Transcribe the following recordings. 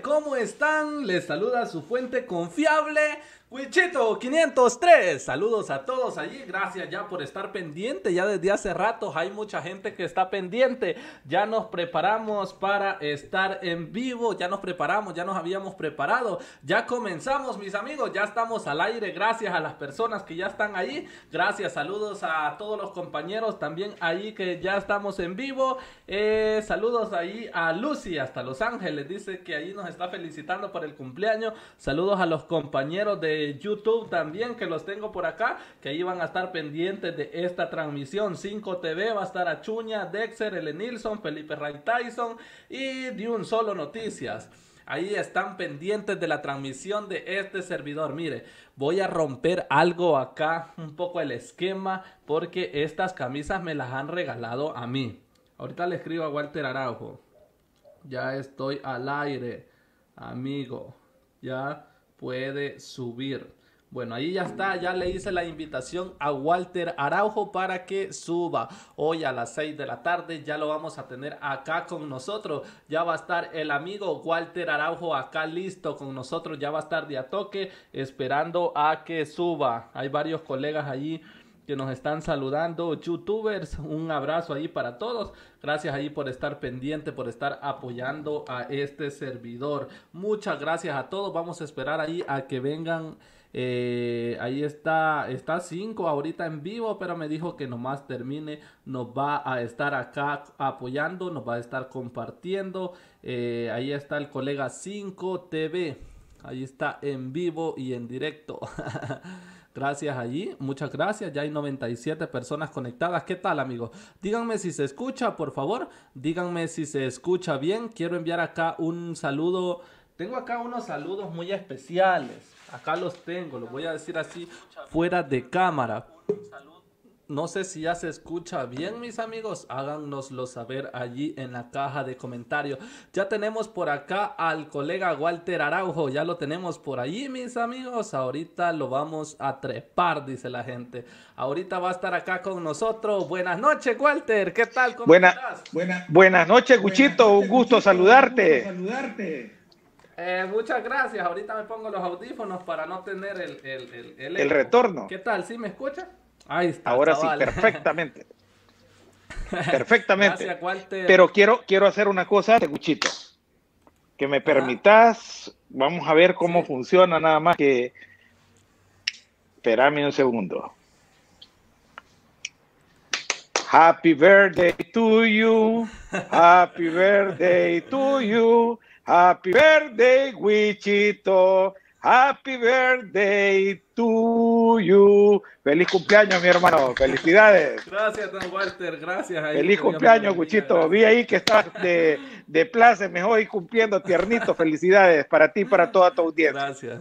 ¿cómo están? Les saluda su fuente confiable, Wichito 503. Saludos a todos allí. Gracias ya por estar pendiente. Ya desde hace rato hay mucha gente que está pendiente. Ya nos preparamos para estar en vivo. Ya nos preparamos, ya nos habíamos preparado. Ya comenzamos, mis amigos. Ya estamos al aire. Gracias a las personas que ya están ahí. Gracias, saludos a todos los compañeros también ahí que ya estamos en vivo. Eh, saludos ahí a Lucy hasta Los Ángeles. Dice que ahí nos está felicitando por el cumpleaños. Saludos a los compañeros de YouTube también, que los tengo por acá, que ahí van a estar pendientes de esta transmisión. 5 TV va a estar Achuña, Dexter, L. Nilsson, Felipe Ray Tyson y de un solo noticias. Ahí están pendientes de la transmisión de este servidor. Mire, voy a romper algo acá, un poco el esquema, porque estas camisas me las han regalado a mí. Ahorita le escribo a Walter Araujo. Ya estoy al aire, amigo. Ya puede subir. Bueno, ahí ya está, ya le hice la invitación a Walter Araujo para que suba hoy a las 6 de la tarde. Ya lo vamos a tener acá con nosotros. Ya va a estar el amigo Walter Araujo acá listo con nosotros. Ya va a estar de a toque esperando a que suba. Hay varios colegas allí que nos están saludando, youtubers, un abrazo ahí para todos. Gracias ahí por estar pendiente, por estar apoyando a este servidor. Muchas gracias a todos. Vamos a esperar ahí a que vengan. Eh, ahí está, está 5 ahorita en vivo, pero me dijo que nomás termine, nos va a estar acá apoyando, nos va a estar compartiendo. Eh, ahí está el colega 5 TV, ahí está en vivo y en directo. Gracias allí, muchas gracias. Ya hay 97 personas conectadas. ¿Qué tal, amigos? Díganme si se escucha, por favor. Díganme si se escucha bien. Quiero enviar acá un saludo. Tengo acá unos saludos muy especiales. Acá los tengo, los voy a decir así fuera de cámara. Un saludo no sé si ya se escucha bien, mis amigos. Háganoslo saber allí en la caja de comentarios. Ya tenemos por acá al colega Walter Araujo. Ya lo tenemos por allí, mis amigos. Ahorita lo vamos a trepar, dice la gente. Ahorita va a estar acá con nosotros. Buenas noches, Walter. ¿Qué tal? ¿Cómo estás? buenas noches, Guchito. Un gusto saludarte. saludarte. Eh, muchas gracias. Ahorita me pongo los audífonos para no tener el, el, el, el retorno. ¿Qué tal? ¿Sí me escucha? Ahora sí, perfectamente. perfectamente. Pero quiero, quiero hacer una cosa, Teguchito. Que me permitas, vamos a ver cómo funciona nada más que... Espérame un segundo. Happy birthday to you. Happy birthday to you. Happy birthday, Wichito. Happy birthday to you. Feliz cumpleaños, mi hermano. Felicidades. Gracias, don Walter. Gracias. Feliz cumpleaños, Guchito. Vi ahí que estás de, de plaza, mejor y cumpliendo tiernito. Felicidades para ti y para toda tu audiencia. Gracias.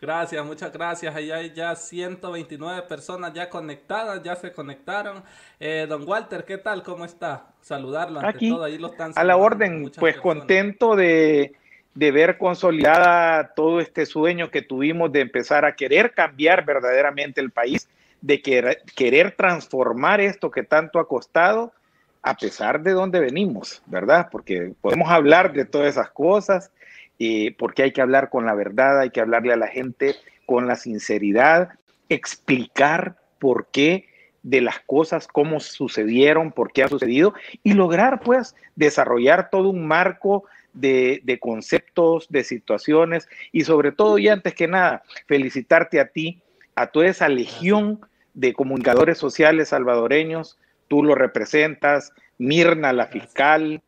Gracias, muchas gracias. Ahí hay ya 129 personas ya conectadas, ya se conectaron. Eh, don Walter, ¿qué tal? ¿Cómo está? Saludarlo ante Aquí, todo. Ahí lo están a la orden, pues contento de de ver consolidada todo este sueño que tuvimos de empezar a querer cambiar verdaderamente el país, de querer, transformar esto que tanto ha costado, a pesar de donde venimos, ¿verdad? Porque podemos hablar de todas esas cosas, y porque hay que hablar con la verdad, hay que hablarle a la gente con la sinceridad, explicar por qué de las cosas, cómo sucedieron, por qué ha sucedido, y lograr pues desarrollar todo un marco de, conceptos, de situaciones y sobre todo y antes que nada, felicitarte a ti, a toda esa legión de comunicadores sociales salvadoreños, tú lo representas, Mirna la fiscal,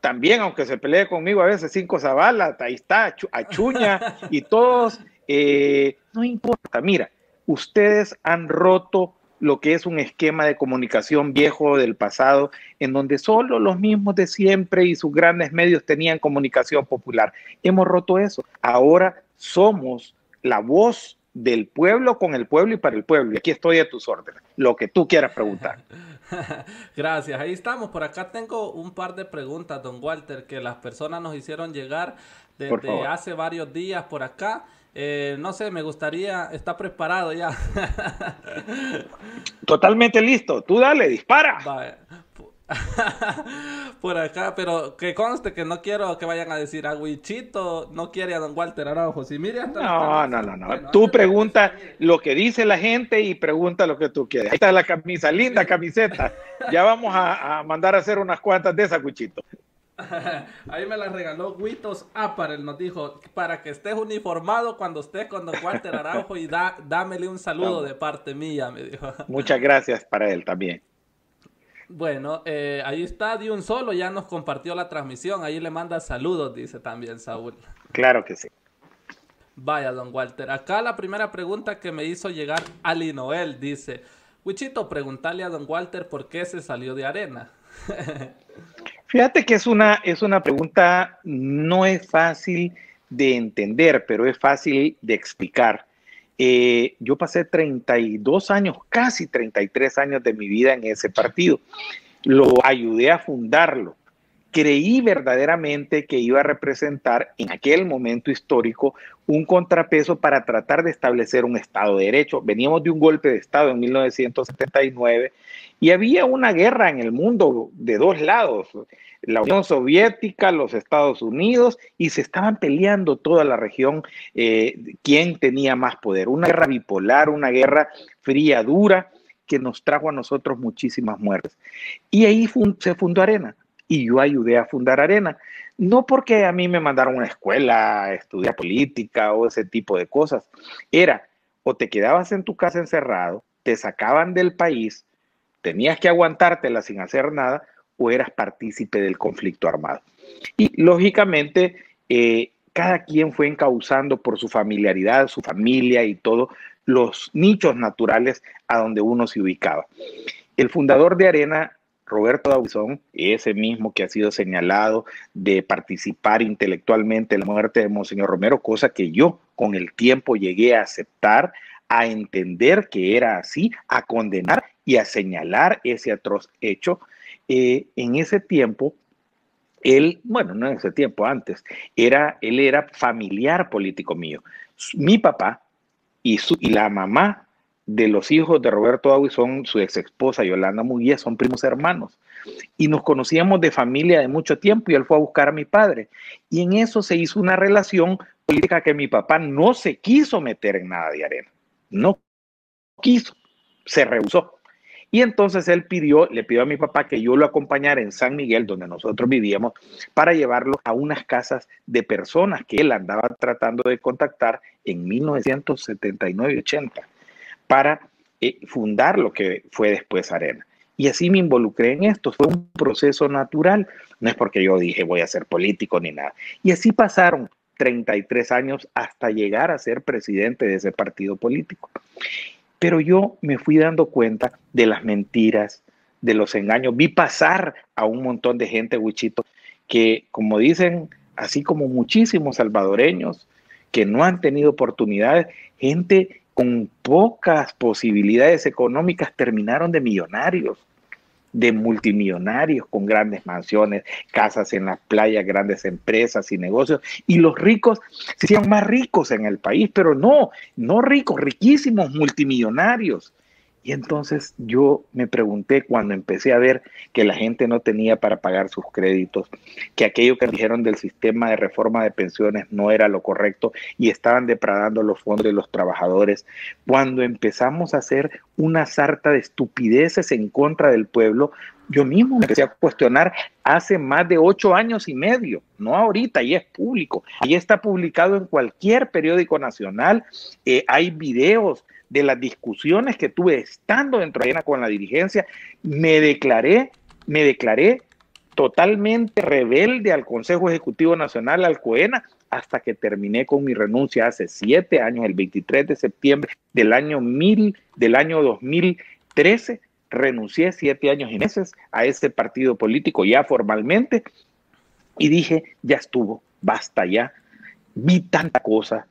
también aunque se pelee conmigo a veces Cinco Zavala, ahí está, Achuña y todos, eh, no importa, mira, ustedes han roto lo que es un esquema de comunicación viejo del pasado, en donde solo los mismos de siempre y sus grandes medios tenían comunicación popular. Hemos roto eso. Ahora somos la voz del pueblo con el pueblo y para el pueblo. Y aquí estoy a tus órdenes, lo que tú quieras preguntar. Gracias, ahí estamos. Por acá tengo un par de preguntas, don Walter, que las personas nos hicieron llegar desde hace varios días por acá. Eh, no sé, me gustaría, está preparado ya. Totalmente listo, tú dale, dispara. Por acá, pero que conste que no quiero que vayan a decir a Wichito, no quiere a don Walter Araujo. Si mire no, no, no, no. tú pregunta lo que dice la gente y pregunta lo que tú quieres. Ahí está la camisa, linda camiseta. Ya vamos a, mandar a hacer unas cuantas de esas, Wichito. Ahí me la regaló Witos Aparel, nos dijo, para que estés uniformado cuando estés con don Walter Araujo y da, dámele un saludo de parte mía, me dijo. Muchas gracias para él también. Bueno, eh, ahí está de un solo, ya nos compartió la transmisión, ahí le manda saludos, dice también Saúl. Claro que sí. Vaya, don Walter. Acá la primera pregunta que me hizo llegar Ali Noel dice, Wichito, preguntarle a don Walter por qué se salió de arena. Fíjate que es una, es una pregunta, no es fácil de entender, pero es fácil de explicar. Eh, yo pasé 32 años, casi 33 años de mi vida en ese partido. Lo ayudé a fundarlo. Creí verdaderamente que iba a representar en aquel momento histórico un contrapeso para tratar de establecer un Estado de Derecho. Veníamos de un golpe de Estado en 1979 y había una guerra en el mundo de dos lados la Unión Soviética, los Estados Unidos, y se estaban peleando toda la región eh, quién tenía más poder. Una guerra bipolar, una guerra fría, dura, que nos trajo a nosotros muchísimas muertes. Y ahí se fundó Arena, y yo ayudé a fundar Arena. No porque a mí me mandaron a una escuela a estudiar política o ese tipo de cosas. Era, o te quedabas en tu casa encerrado, te sacaban del país, tenías que aguantártela sin hacer nada, o eras partícipe del conflicto armado. Y lógicamente, eh, cada quien fue encauzando por su familiaridad, su familia y todo los nichos naturales a donde uno se ubicaba. El fundador de Arena, Roberto Dauzón, ese mismo que ha sido señalado de participar intelectualmente en la muerte de Monseñor Romero, cosa que yo con el tiempo llegué a aceptar, a entender que era así, a condenar y a señalar ese atroz hecho, eh, en ese tiempo, él, bueno, no en ese tiempo, antes, era, él era familiar político mío. Mi papá y, su, y la mamá de los hijos de Roberto Agui son su ex esposa Yolanda Muguía, son primos hermanos. Y nos conocíamos de familia de mucho tiempo y él fue a buscar a mi padre. Y en eso se hizo una relación política que mi papá no se quiso meter en nada de arena. No quiso, se rehusó. Y entonces él pidió, le pidió a mi papá que yo lo acompañara en San Miguel, donde nosotros vivíamos, para llevarlo a unas casas de personas que él andaba tratando de contactar en 1979 y 80 para eh, fundar lo que fue después Arena. Y así me involucré en esto. Fue un proceso natural. No es porque yo dije voy a ser político ni nada. Y así pasaron 33 años hasta llegar a ser presidente de ese partido político. Pero yo me fui dando cuenta de las mentiras, de los engaños. Vi pasar a un montón de gente, Wichito, que como dicen, así como muchísimos salvadoreños que no han tenido oportunidades, gente con pocas posibilidades económicas terminaron de millonarios de multimillonarios con grandes mansiones, casas en las playas, grandes empresas y negocios, y los ricos se hicieron más ricos en el país, pero no, no ricos, riquísimos, multimillonarios. Y entonces yo me pregunté cuando empecé a ver que la gente no tenía para pagar sus créditos, que aquello que dijeron del sistema de reforma de pensiones no era lo correcto y estaban depradando los fondos de los trabajadores. Cuando empezamos a hacer una sarta de estupideces en contra del pueblo, yo mismo me empecé a cuestionar hace más de ocho años y medio, no ahorita, y es público, y está publicado en cualquier periódico nacional, eh, hay videos de las discusiones que tuve estando dentro de con la dirigencia, me declaré, me declaré totalmente rebelde al Consejo Ejecutivo Nacional, al COENA, hasta que terminé con mi renuncia hace siete años, el 23 de septiembre del año mil, del año 2013, renuncié siete años y meses a ese partido político ya formalmente y dije, ya estuvo, basta ya, vi tanta cosa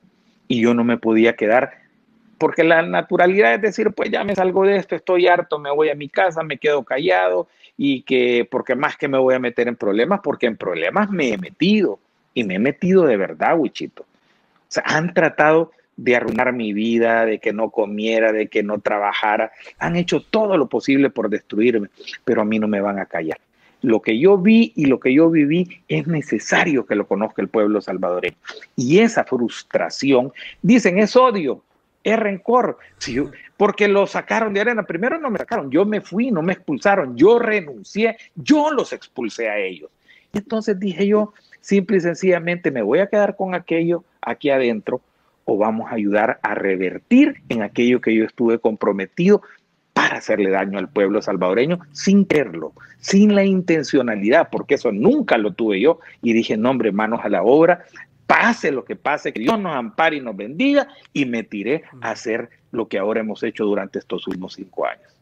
y yo no me podía quedar porque la naturalidad es decir, pues ya me salgo de esto, estoy harto, me voy a mi casa, me quedo callado y que, porque más que me voy a meter en problemas, porque en problemas me he metido y me he metido de verdad, Wichito. O sea, han tratado de arruinar mi vida, de que no comiera, de que no trabajara, han hecho todo lo posible por destruirme, pero a mí no me van a callar. lo que yo vi y lo que yo viví es necesario que lo conozca el pueblo salvadoreño. Y esa frustración, dicen, es odio, es rencor, porque lo sacaron de arena. Primero no me sacaron, yo me fui, no me expulsaron, yo renuncié, yo los expulsé a ellos. Y entonces dije yo, simple y sencillamente, me voy a quedar con aquello aquí adentro o vamos a ayudar a revertir en aquello que yo estuve comprometido para hacerle daño al pueblo salvadoreño sin quererlo, sin la intencionalidad, porque eso nunca lo tuve yo. Y dije, no, hombre, manos a la obra, pase lo que pase, que Dios nos ampare y nos bendiga, y me tiré a hacer lo que ahora hemos hecho durante estos últimos cinco años.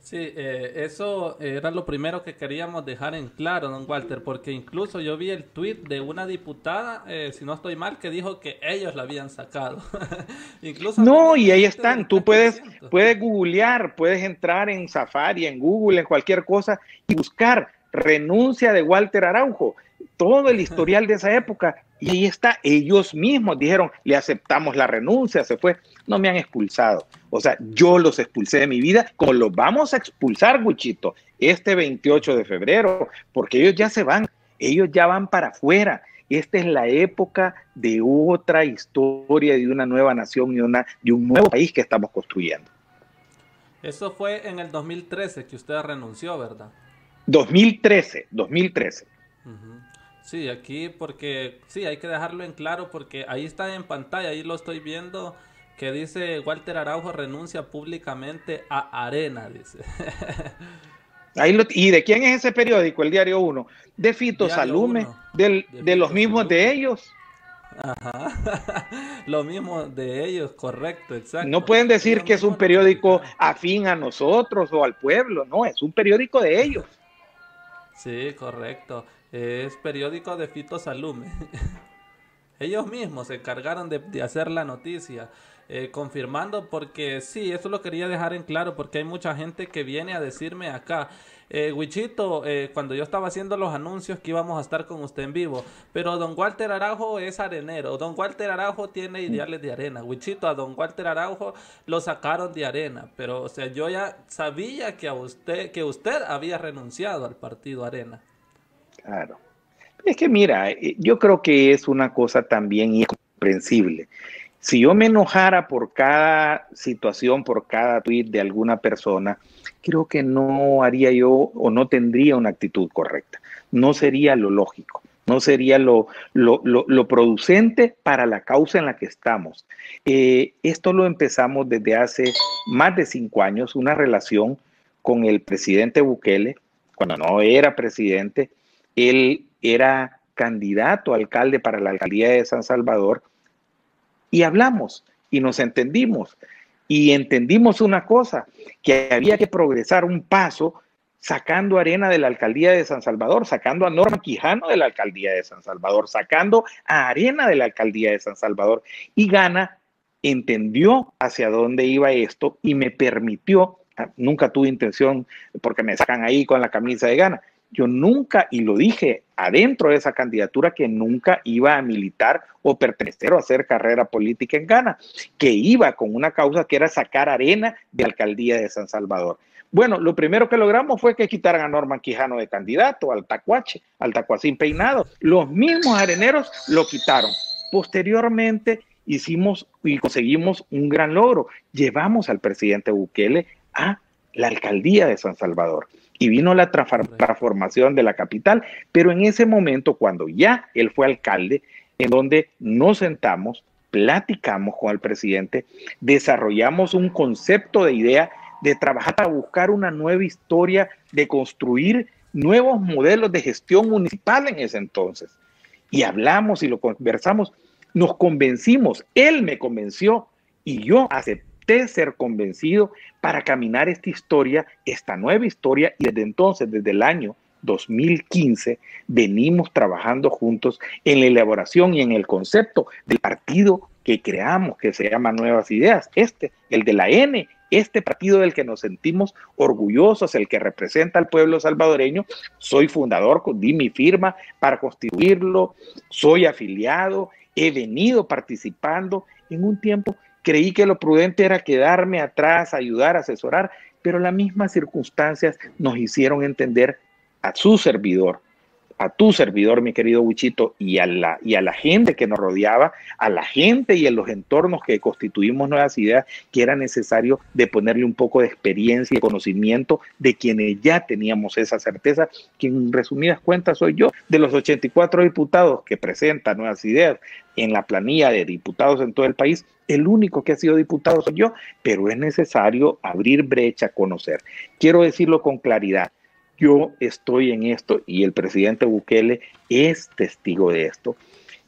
Sí, eh, eso era lo primero que queríamos dejar en claro, don Walter, porque incluso yo vi el tweet de una diputada, eh, si no estoy mal, que dijo que ellos la habían sacado. incluso no, y ahí están. Tú puedes, puedes googlear, puedes entrar en Safari, en Google, en cualquier cosa y buscar renuncia de Walter Araujo todo el historial de esa época y ahí está, ellos mismos dijeron, le aceptamos la renuncia, se fue, no me han expulsado. O sea, yo los expulsé de mi vida, como los vamos a expulsar, Guchito, este 28 de febrero, porque ellos ya se van, ellos ya van para afuera. Esta es la época de otra historia, de una nueva nación y una, de un nuevo país que estamos construyendo. Eso fue en el 2013 que usted renunció, ¿verdad? 2013, 2013. Sí, aquí porque sí, hay que dejarlo en claro porque ahí está en pantalla, ahí lo estoy viendo que dice Walter Araujo renuncia públicamente a Arena, dice. Ahí ¿Y de quién es ese periódico, el Diario 1? De Fito Salume, de, los mismos de ellos. Ajá. Lo mismo de ellos, correcto, exacto. No pueden decir que es un periódico afín a nosotros o al pueblo, no, es un periódico de ellos. Sí, correcto. Es periódico de Fito Salume. Ellos mismos se encargaron de, hacer la noticia, eh, confirmando porque sí, eso lo quería dejar en claro porque hay mucha gente que viene a decirme acá, eh, Wichito, eh, cuando yo estaba haciendo los anuncios que íbamos a estar con usted en vivo, pero don Walter Araujo es arenero, don Walter Araujo tiene ideales de arena, Wichito, a don Walter Araujo lo sacaron de arena, pero o sea, yo ya sabía que a usted, que usted había renunciado al partido arena. Claro. Es que mira, eh, yo creo que es una cosa también incomprensible. Si yo me enojara por cada situación, por cada tweet de alguna persona, creo que no haría yo o no tendría una actitud correcta. No sería lo lógico, no sería lo, lo, producente para la causa en la que estamos. Eh, esto lo empezamos desde hace más de cinco años, una relación con el presidente Bukele, cuando no era presidente, él era candidato a alcalde para la alcaldía de San Salvador y hablamos y nos entendimos y entendimos una cosa, que había que progresar un paso sacando arena de la alcaldía de San Salvador, sacando a Norma Quijano de la alcaldía de San Salvador, sacando a arena de la alcaldía de San Salvador. Y Gana entendió hacia dónde iba esto y me permitió, ah, nunca tuve intención, porque me sacan ahí con la camisa de Gana, yo nunca, y lo dije adentro de esa candidatura, que nunca iba a militar o pertenecer o hacer carrera política en Ghana, que iba con una causa que era sacar arena de alcaldía de San Salvador. Bueno, lo primero que logramos fue que quitaran a Norman Quijano de candidato, al tacuache, al tacuacín peinado. Los mismos areneros lo quitaron. Posteriormente hicimos y conseguimos un gran logro. Llevamos al presidente Bukele a la alcaldía de San Salvador y vino la transformación de la capital, pero en ese momento, cuando ya él fue alcalde, en donde nos sentamos, platicamos con el presidente, desarrollamos un concepto de idea de trabajar para buscar una nueva historia, de construir nuevos modelos de gestión municipal en ese entonces. Y hablamos y lo conversamos, nos convencimos, él me convenció y yo acepté ser convencido para caminar esta historia, esta nueva historia, y desde entonces, desde el año 2015, venimos trabajando juntos en la elaboración y en el concepto del partido que creamos, que se llama Nuevas Ideas, este, el de la N, este partido del que nos sentimos orgullosos, el que representa al pueblo salvadoreño. Soy fundador, di mi firma para constituirlo, soy afiliado, he venido participando en un tiempo Creí que lo prudente era quedarme atrás, ayudar, asesorar, pero las mismas circunstancias nos hicieron entender a su servidor, a tu servidor, mi querido Wichito, y a, la, y a la gente que nos rodeaba, a la gente y en los entornos que constituimos nuevas ideas, que era necesario de ponerle un poco de experiencia y conocimiento de quienes ya teníamos esa certeza, que en resumidas cuentas soy yo, de los 84 diputados que presentan nuevas ideas en la planilla de diputados en todo el país, el único que ha sido diputado soy yo, pero es necesario abrir brecha, conocer. Quiero decirlo con claridad yo estoy en esto y el presidente Bukele es testigo de esto,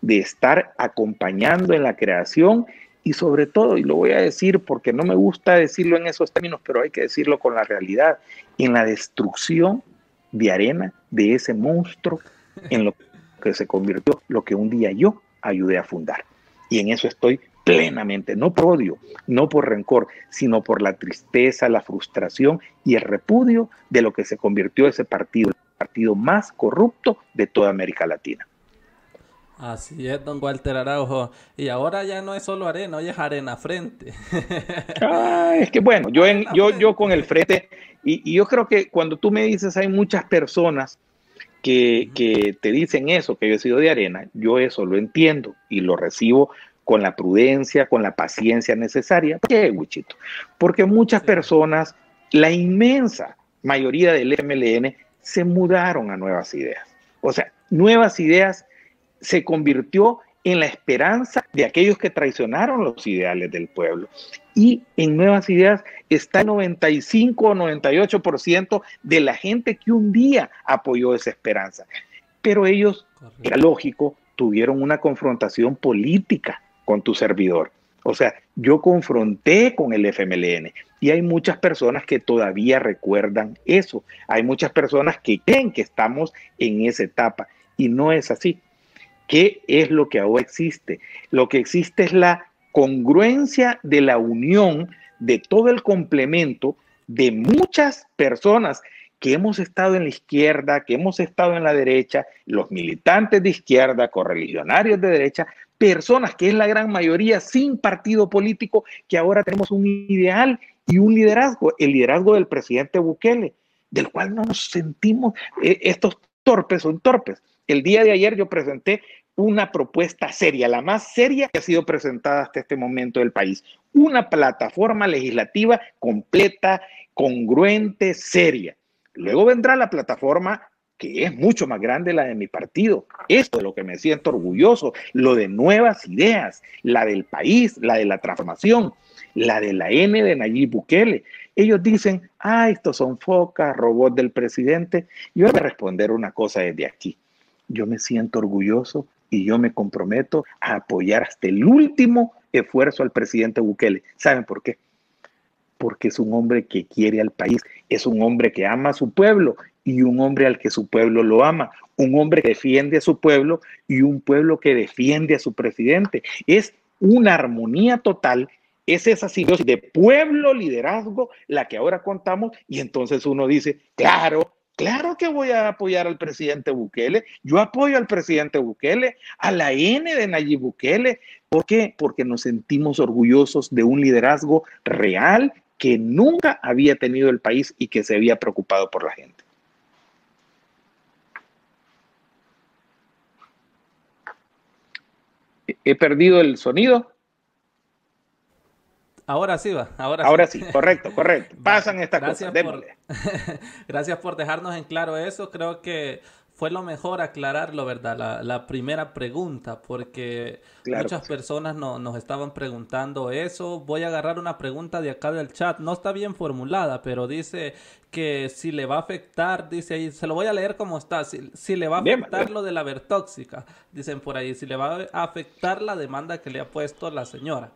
de estar acompañando en la creación y sobre todo, y lo voy a decir porque no me gusta decirlo en esos términos, pero hay que decirlo con la realidad, en la destrucción de arena de ese monstruo en lo que se convirtió lo que un día yo ayudé a fundar. Y en eso estoy plenamente, no por odio, no por rencor, sino por la tristeza, la frustración y el repudio de lo que se convirtió ese partido, el partido más corrupto de toda América Latina. Así es, don Walter Araujo. Y ahora ya no es solo arena, hoy es arena frente. ah, es que bueno, yo, en, yo, yo con el frente, y, yo creo que cuando tú me dices hay muchas personas que, que, te dicen eso, que yo he sido de arena, yo eso lo entiendo y lo recibo con la prudencia, con la paciencia necesaria. ¿Por qué, Wichito? Porque muchas personas, la inmensa mayoría del MLN, se mudaron a nuevas ideas. O sea, nuevas ideas se convirtió en la esperanza de aquellos que traicionaron los ideales del pueblo. Y en Nuevas Ideas está el 95 o 98% de la gente que un día apoyó esa esperanza. Pero ellos, era lógico, tuvieron una confrontación política con tu servidor. O sea, yo confronté con el FMLN y hay muchas personas que todavía recuerdan eso. Hay muchas personas que creen que estamos en esa etapa y no es así. ¿Qué es lo que ahora existe? Lo que existe es la congruencia de la unión de todo el complemento de muchas personas que hemos estado en la izquierda, que hemos estado en la derecha, los militantes de izquierda, correligionarios de derecha, personas, que es la gran mayoría sin partido político, que ahora tenemos un ideal y un liderazgo, el liderazgo del presidente Bukele, del cual no nos sentimos, eh, estos torpes son torpes. El día de ayer yo presenté una propuesta seria, la más seria que ha sido presentada hasta este momento del país. Una plataforma legislativa completa, congruente, seria. Luego vendrá la plataforma que es mucho más grande la de mi partido. Esto es lo que me siento orgulloso, lo de nuevas ideas, la del país, la de la transformación, la de la N de Nayib Bukele. Ellos dicen, ah, estos son focas, robots del presidente. Yo voy a responder una cosa desde aquí. Yo me siento orgulloso y yo me comprometo a apoyar hasta el último esfuerzo al presidente Bukele. ¿Saben por qué? Porque es un hombre que quiere al país, es un hombre que ama a su pueblo y un hombre al que su pueblo lo ama, un hombre que defiende a su pueblo y un pueblo que defiende a su presidente. Es una armonía total, es esa simbiosis de pueblo, liderazgo, la que ahora contamos, y entonces uno dice, claro, Claro que voy a apoyar al presidente Bukele. Yo apoyo al presidente Bukele, a la N de Nayib Bukele. ¿Por qué? Porque nos sentimos orgullosos de un liderazgo real que nunca había tenido el país y que se había preocupado por la gente. He perdido el sonido. Ahora sí va, ahora, ahora sí. correcto, correcto. Pasan estas cosas. gracias por dejarnos en claro eso. Creo que fue lo mejor aclararlo, ¿verdad? La, primera pregunta, porque muchas personas no, nos estaban preguntando eso. Voy a agarrar una pregunta de acá del chat. No está bien formulada, pero dice que si le va a afectar, dice ahí, se lo voy a leer como está, si, le va a afectar lo de la vertóxica, dicen por ahí, si le va a afectar la demanda que le ha puesto la señora.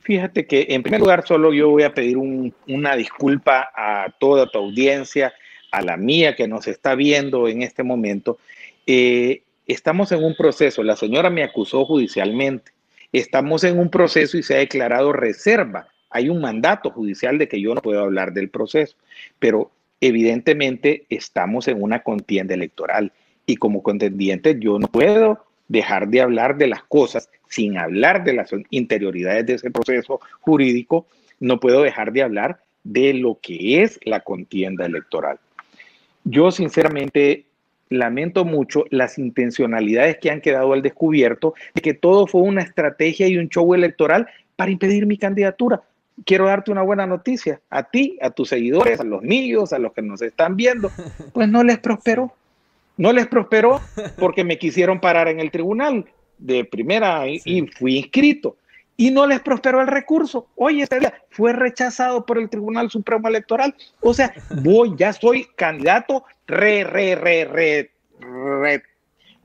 Fíjate que en primer lugar solo yo voy a pedir una disculpa a toda tu audiencia a la mía que nos está viendo en este momento, eh, estamos en un proceso, la señora me acusó judicialmente, estamos en un proceso y se ha declarado reserva. Hay un mandato judicial de que yo no puedo hablar del proceso, pero evidentemente estamos en una contienda electoral y como contendiente yo no puedo dejar de hablar de las cosas sin hablar de las interioridades de ese proceso jurídico, no puedo dejar de hablar de lo que es la contienda electoral. Yo sinceramente lamento mucho las intencionalidades que han quedado al descubierto de que todo fue una estrategia y un show electoral para impedir mi candidatura. Quiero darte una buena noticia a ti, a tus seguidores, a los míos, a los que nos están viendo. Pues no les prosperó. No les prosperó porque me quisieron parar en el tribunal de primera y fui inscrito y no les prosperó el recurso. Oye, este día fue rechazado por el Tribunal Supremo Electoral. O sea, voy, ya soy candidato re, re, re, re, re,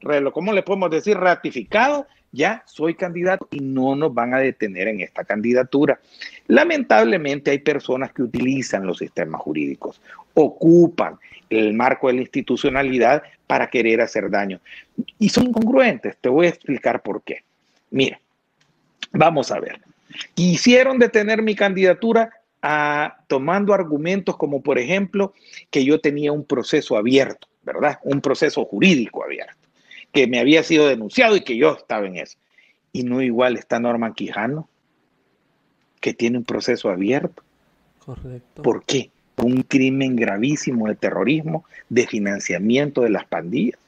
re, ¿cómo le podemos decir? Ratificado. Ya soy candidato y no nos van a detener en esta candidatura. Lamentablemente hay personas que utilizan los sistemas jurídicos, ocupan el marco de la institucionalidad para querer hacer daño. Y son incongruentes. Te voy a explicar por qué. Mira, Vamos a ver. Quisieron detener mi candidatura a, tomando argumentos como, por ejemplo, que yo tenía un proceso abierto, ¿verdad? Un proceso jurídico abierto, que me había sido denunciado y que yo estaba en eso. Y no igual está Norman Quijano, que tiene un proceso abierto. Correcto. ¿Por qué? Un crimen gravísimo de terrorismo, de financiamiento de las pandillas.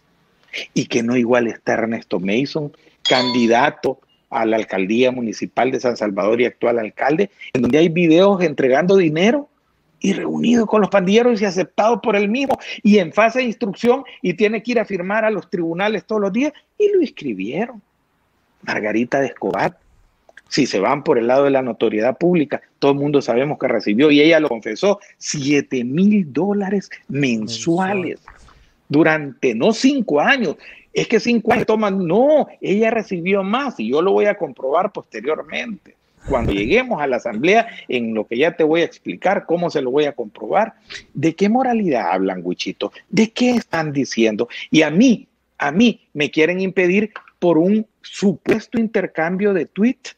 Y que no igual está Ernesto Mason, candidato a la alcaldía municipal de San Salvador y actual alcalde, en donde hay videos entregando dinero y reunido con los pandilleros y aceptado por él mismo y en fase de instrucción y tiene que ir a firmar a los tribunales todos los días y lo inscribieron. Margarita de Escobar, si se van por el lado de la notoriedad pública, todo el mundo sabemos que recibió y ella lo confesó, 7 mil dólares mensuales durante no cinco años, es que cinco años no, ella recibió más y yo lo voy a comprobar posteriormente. Cuando lleguemos a la asamblea, en lo que ya te voy a explicar cómo se lo voy a comprobar, ¿de qué moralidad hablan, Wichito? ¿De qué están diciendo? Y a mí, a mí me quieren impedir por un supuesto intercambio de tweets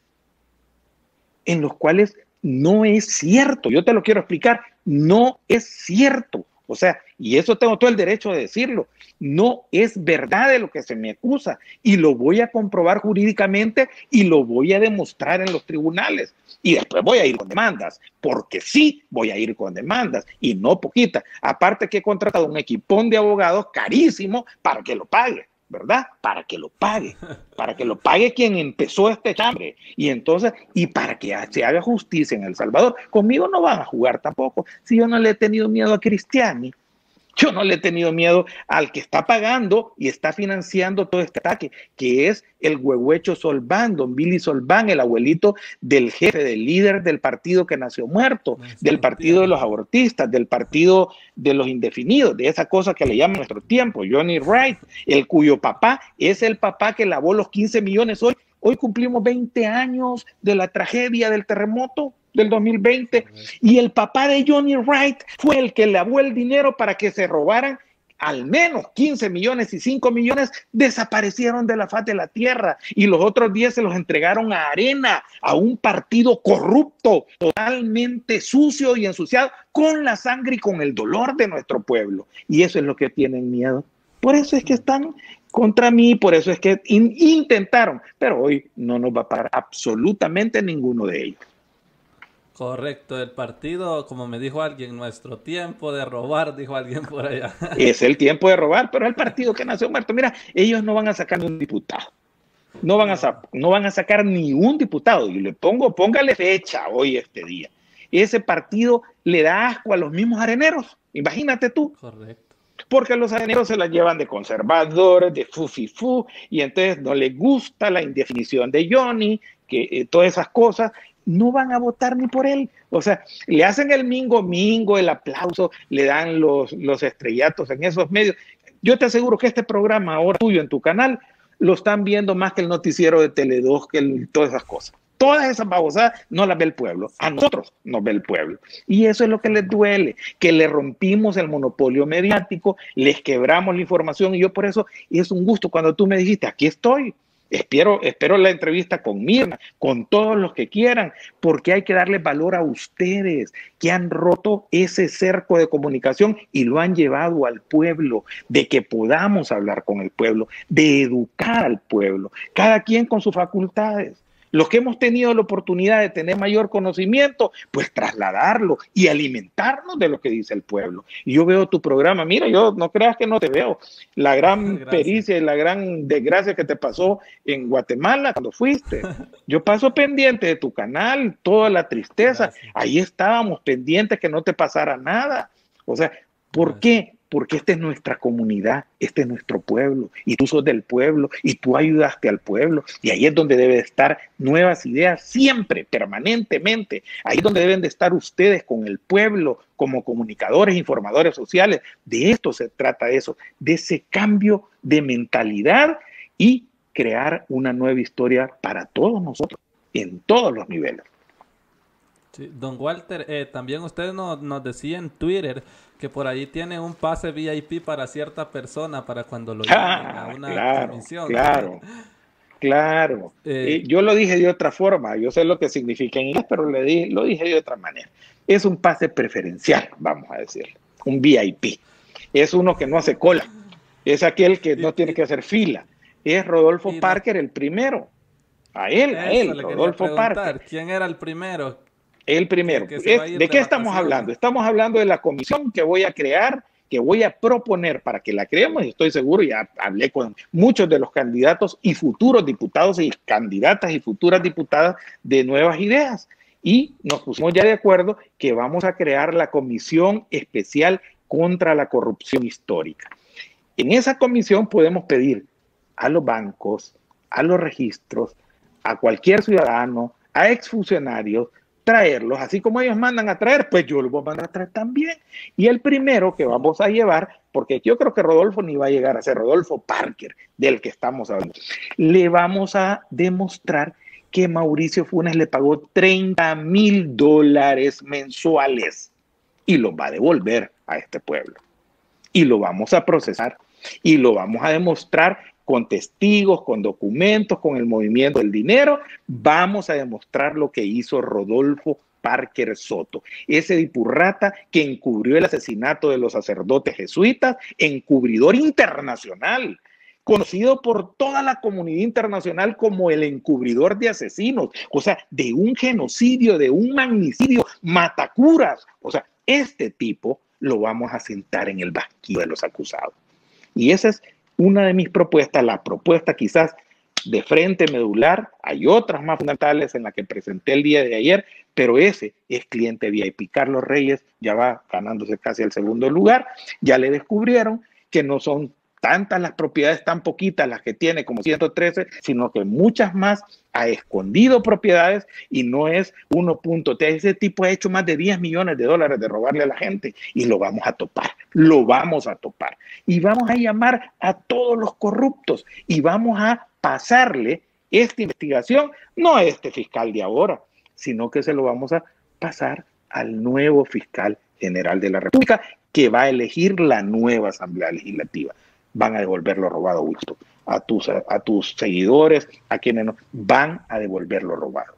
en los cuales no es cierto. Yo te lo quiero explicar, no es cierto. O sea, y eso tengo todo el derecho de decirlo, no es verdad de lo que se me acusa y lo voy a comprobar jurídicamente y lo voy a demostrar en los tribunales. Y después voy a ir con demandas, porque sí voy a ir con demandas y no poquita. Aparte que he contratado un equipón de abogados carísimo para que lo pague. ¿verdad? Para que lo pague, para que lo pague quien empezó este chambre. Y entonces, y para que se haga justicia en El Salvador. Conmigo no van a jugar tampoco. Si yo no le he tenido miedo a Cristiani, yo no le he tenido miedo al que está pagando y está financiando todo este ataque, que es el huehuecho Solván, don Billy Solván, el abuelito del jefe, del líder del partido que nació muerto, del partido de los abortistas, del partido de los indefinidos, de esa cosa que le llaman nuestro tiempo, Johnny Wright, el cuyo papá es el papá que lavó los 15 millones hoy. Hoy cumplimos 20 años de la tragedia del terremoto del 2020 y el papá de Johnny Wright fue el que lavó el dinero para que se robaran al menos 15 millones y 5 millones desaparecieron de la faz de la tierra y los otros 10 se los entregaron a Arena, a un partido corrupto, totalmente sucio y ensuciado, con la sangre y con el dolor de nuestro pueblo. Y eso es lo que tienen miedo. Por eso es que están contra mí, por eso es que intentaron, pero hoy no nos va a parar absolutamente ninguno de ellos. Correcto, el partido, como me dijo alguien, nuestro tiempo de robar, dijo alguien por allá. Es el tiempo de robar, pero el partido que nació muerto. Mira, ellos no van a sacar ni un diputado. No van, a no van a sacar ni un diputado. Y le pongo, póngale fecha hoy este día. Ese partido le da asco a los mismos areneros. Imagínate tú. Correcto. Porque los areneros se la llevan de conservadores, de fufifu, y entonces no les gusta la indefinición de Johnny, que eh, todas esas cosas, no van a votar ni por él. O sea, le hacen el mingo mingo, el aplauso, le dan los, los estrellatos en esos medios. Yo te aseguro que este programa ahora tuyo en tu canal lo están viendo más que el noticiero de Tele2, que todas esas cosas. Todas esas babosadas no las ve el pueblo, a nosotros nos ve el pueblo. Y eso es lo que les duele, que le rompimos el monopolio mediático, les quebramos la información y yo por eso, y es un gusto cuando tú me dijiste, aquí estoy, Espero, espero la entrevista con Mirna, con todos los que quieran, porque hay que darle valor a ustedes que han roto ese cerco de comunicación y lo han llevado al pueblo, de que podamos hablar con el pueblo, de educar al pueblo, cada quien con sus facultades. Los que hemos tenido la oportunidad de tener mayor conocimiento, pues trasladarlo y alimentarnos de lo que dice el pueblo. Y yo veo tu programa, mira, yo no creas que no te veo. La gran pericia y la gran desgracia que te pasó en Guatemala cuando fuiste. Yo paso pendiente de tu canal, toda la tristeza. Ahí estábamos pendientes que no te pasara nada. O sea, ¿por qué? Porque esta es nuestra comunidad, este es nuestro pueblo, y tú sos del pueblo, y tú ayudaste al pueblo, y ahí es donde deben de estar nuevas ideas, siempre, permanentemente, ahí es donde deben de estar ustedes con el pueblo, como comunicadores, informadores sociales, de esto se trata eso, de ese cambio de mentalidad y crear una nueva historia para todos nosotros, en todos los niveles. Don Walter, eh, también usted nos, nos decía en Twitter que por ahí tiene un pase VIP para cierta persona para cuando lo ah, a una claro, Claro, claro. Eh, yo lo dije de otra forma, yo sé lo que significa en inglés, pero le di, lo dije de otra manera. Es un pase preferencial, vamos a decir, un VIP. Es uno que no hace cola, es aquel que no tiene que hacer fila. Es Rodolfo Parker el primero. A él, a él, Rodolfo Parker. ¿Quién era el primero? El primero. ¿De qué estamos hablando? Estamos hablando de la comisión que voy a crear, que voy a proponer para que la creemos, y estoy seguro, ya hablé con muchos de los candidatos y futuros diputados y candidatas y futuras diputadas de nuevas ideas. Y nos pusimos ya de acuerdo que vamos a crear la comisión especial contra la corrupción histórica. En esa comisión podemos pedir a los bancos, a los registros, a cualquier ciudadano, a exfuncionarios, traerlos, así como ellos mandan a traer, pues yo los voy a mandar a traer también. Y el primero que vamos a llevar, porque yo creo que Rodolfo ni va a llegar a ser Rodolfo Parker, del que estamos hablando, le vamos a demostrar que Mauricio Funes le pagó 30 mil dólares mensuales y los va a devolver a este pueblo. Y lo vamos a procesar y lo vamos a demostrar con testigos, con documentos, con el movimiento del dinero, vamos a demostrar lo que hizo Rodolfo Parker Soto, ese dipurrata que encubrió el asesinato de los sacerdotes jesuitas, encubridor internacional, conocido por toda la comunidad internacional como el encubridor de asesinos, o sea, de un genocidio, de un magnicidio, matacuras. O sea, este tipo lo vamos a sentar en el banquillo de los acusados. Y ese es una de mis propuestas, la propuesta quizás de frente medular, hay otras más fundamentales en la que presenté el día de ayer, pero ese es cliente VIP. Carlos Reyes ya va ganándose casi el segundo lugar, ya le descubrieron que no son tantas las propiedades, tan poquitas las que tiene como 113, sino que muchas más ha escondido propiedades y no es 1.3. Ese tipo ha hecho más de 10 millones de dólares de robarle a la gente y lo vamos a topar, lo vamos a topar. Y vamos a llamar a todos los corruptos y vamos a pasarle esta investigación, no a este fiscal de ahora, sino que se lo vamos a pasar al nuevo fiscal general de la República que va a elegir la nueva Asamblea Legislativa van a devolver lo robado, Winston. A tus, a, tus seguidores, a quienes no, van a devolver lo robado.